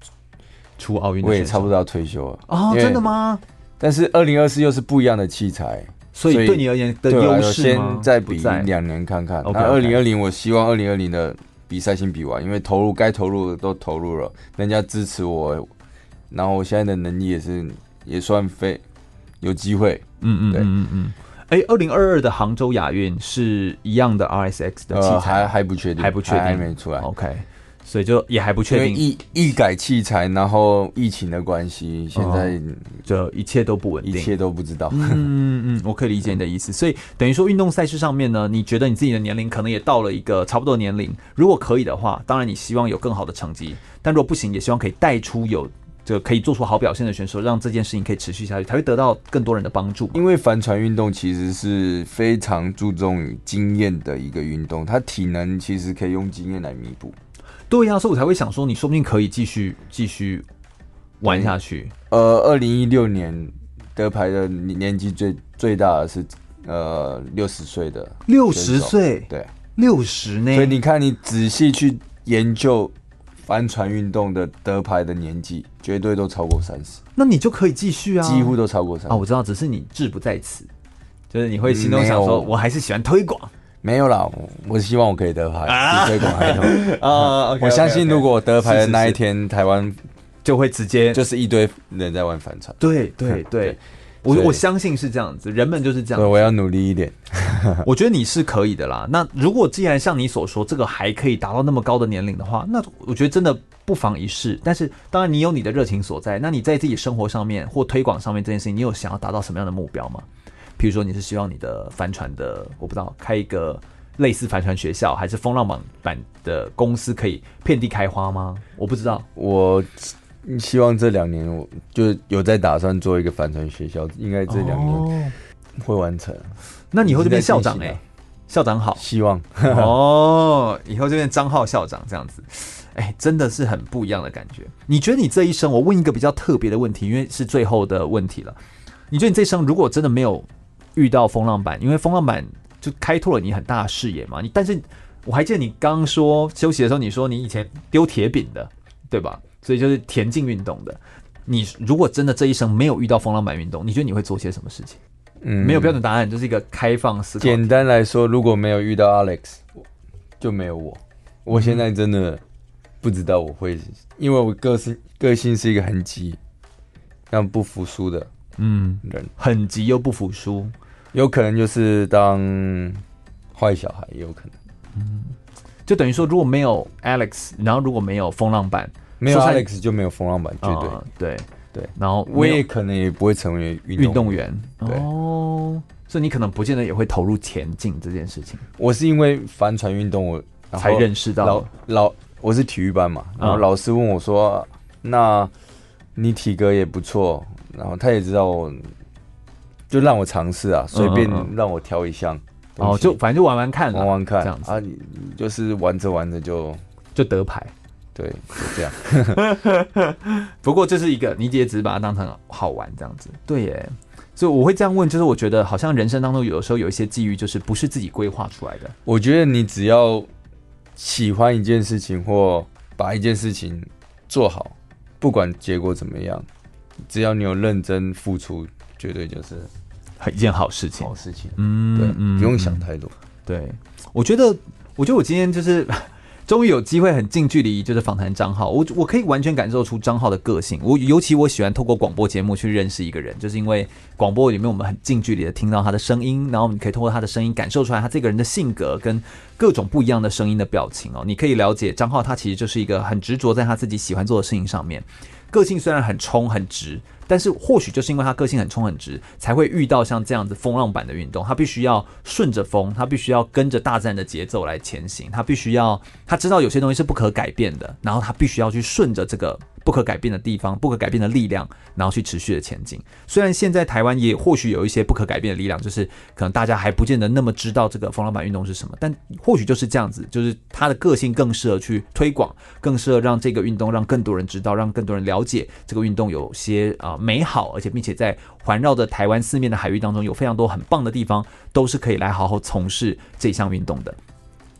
出奥运。我也差不多要退休了。哦，真的吗？但是二零二四又是不一样的器材，所以对你而言的优势，先再比两年看看。那二零二零，我希望二零二零的比赛先比完，因为投入该投入的都投入了，人家支持我，然后我现在的能力也是。也算非，有机会，嗯嗯，对，嗯嗯，哎，二零二二的杭州亚运是一样的 RSX 的器材，还还不确定，还不确定，还没出来，OK，所以就也还不确定，一一改器材，然后疫情的关系，现在就一切都不稳定，一切都不知道，嗯嗯嗯，我可以理解你的意思，所以等于说运动赛事上面呢，你觉得你自己的年龄可能也到了一个差不多年龄，如果可以的话，当然你希望有更好的成绩，但如果不行，也希望可以带出有。就可以做出好表现的选手，让这件事情可以持续下去，才会得到更多人的帮助。因为帆船运动其实是非常注重于经验的一个运动，它体能其实可以用经验来弥补。对呀，所以我才会想说，你说不定可以继续继续玩下去。呃，二零一六年得牌的年纪最最大的是呃六十岁的六十岁，对，六十呢。所以你看，你仔细去研究。帆船运动的得牌的年纪绝对都超过三十，那你就可以继续啊，几乎都超过三十。啊，我知道，只是你志不在此，就是你会心中想说，我还是喜欢推广。没有啦，我希望我可以得牌，比推广还多啊。我相信，如果我得牌的那一天，台湾就会直接就是一堆人在玩帆船。对对 对。我我相信是这样子，人们就是这样子。我要努力一点。我觉得你是可以的啦。那如果既然像你所说，这个还可以达到那么高的年龄的话，那我觉得真的不妨一试。但是当然，你有你的热情所在。那你在自己生活上面或推广上面这件事情，你有想要达到什么样的目标吗？比如说，你是希望你的帆船的，我不知道开一个类似帆船学校，还是风浪板的公司可以遍地开花吗？我不知道。我。希望这两年我就有在打算做一个帆船学校，应该这两年会完成。哦、那你以后就变校长哎、欸，校长好，希望哦，以后就变张浩校长这样子，哎、欸，真的是很不一样的感觉。你觉得你这一生，我问一个比较特别的问题，因为是最后的问题了。你觉得你这一生如果真的没有遇到风浪板，因为风浪板就开拓了你很大的视野嘛？你但是我还记得你刚刚说休息的时候，你说你以前丢铁饼的，对吧？所以就是田径运动的，你如果真的这一生没有遇到风浪板运动，你觉得你会做些什么事情？嗯，没有标准答案，就是一个开放思考。简单来说，如果没有遇到 Alex，就没有我。我现在真的不知道我会，因为我个性个性是一个很急，但不服输的，嗯，人很急又不服输，有可能就是当坏小孩，也有可能。嗯，就等于说，如果没有 Alex，然后如果没有风浪板。没有 Alex 就没有风浪板，绝对、嗯、对对。然后我也可能也不会成为运动员。对哦，所以你可能不见得也会投入前进这件事情。我是因为帆船运动我才认识到老老我是体育班嘛，然后老师问我说：“嗯、那你体格也不错，然后他也知道我，就让我尝试啊，随便让我挑一项，哦，就反正就玩玩看，玩玩看这样子啊，你就是玩着玩着就就得牌。”对，就这样。不过这是一个，你也只是把它当成好玩这样子。对耶，所以我会这样问，就是我觉得好像人生当中有的时候有一些际遇，就是不是自己规划出来的。我觉得你只要喜欢一件事情，或把一件事情做好，不管结果怎么样，只要你有认真付出，绝对就是一件好事情。好事情，嗯，对，不用想太多。对，我觉得，我觉得我今天就是。终于有机会很近距离就是访谈张浩，我我可以完全感受出张浩的个性。我尤其我喜欢透过广播节目去认识一个人，就是因为广播里面我们很近距离的听到他的声音，然后我们可以通过他的声音感受出来他这个人的性格跟各种不一样的声音的表情哦。你可以了解张浩，他其实就是一个很执着在他自己喜欢做的事情上面，个性虽然很冲很直。但是或许就是因为他个性很冲很直，才会遇到像这样子风浪板的运动。他必须要顺着风，他必须要跟着大自然的节奏来前行。他必须要，他知道有些东西是不可改变的，然后他必须要去顺着这个。不可改变的地方，不可改变的力量，然后去持续的前进。虽然现在台湾也或许有一些不可改变的力量，就是可能大家还不见得那么知道这个风浪板运动是什么，但或许就是这样子，就是他的个性更适合去推广，更适合让这个运动让更多人知道，让更多人了解这个运动有些啊、美好，而且并且在环绕着台湾四面的海域当中有非常多很棒的地方，都是可以来好好从事这项运动的。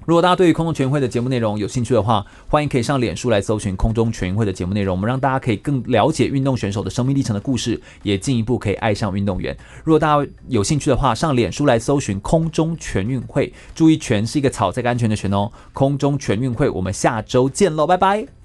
如果大家对于空中全运会的节目内容有兴趣的话，欢迎可以上脸书来搜寻空中全运会的节目内容。我们让大家可以更了解运动选手的生命历程的故事，也进一步可以爱上运动员。如果大家有兴趣的话，上脸书来搜寻空中全运会，注意“全”是一个草，这个安全的“全”哦。空中全运会，我们下周见喽，拜拜。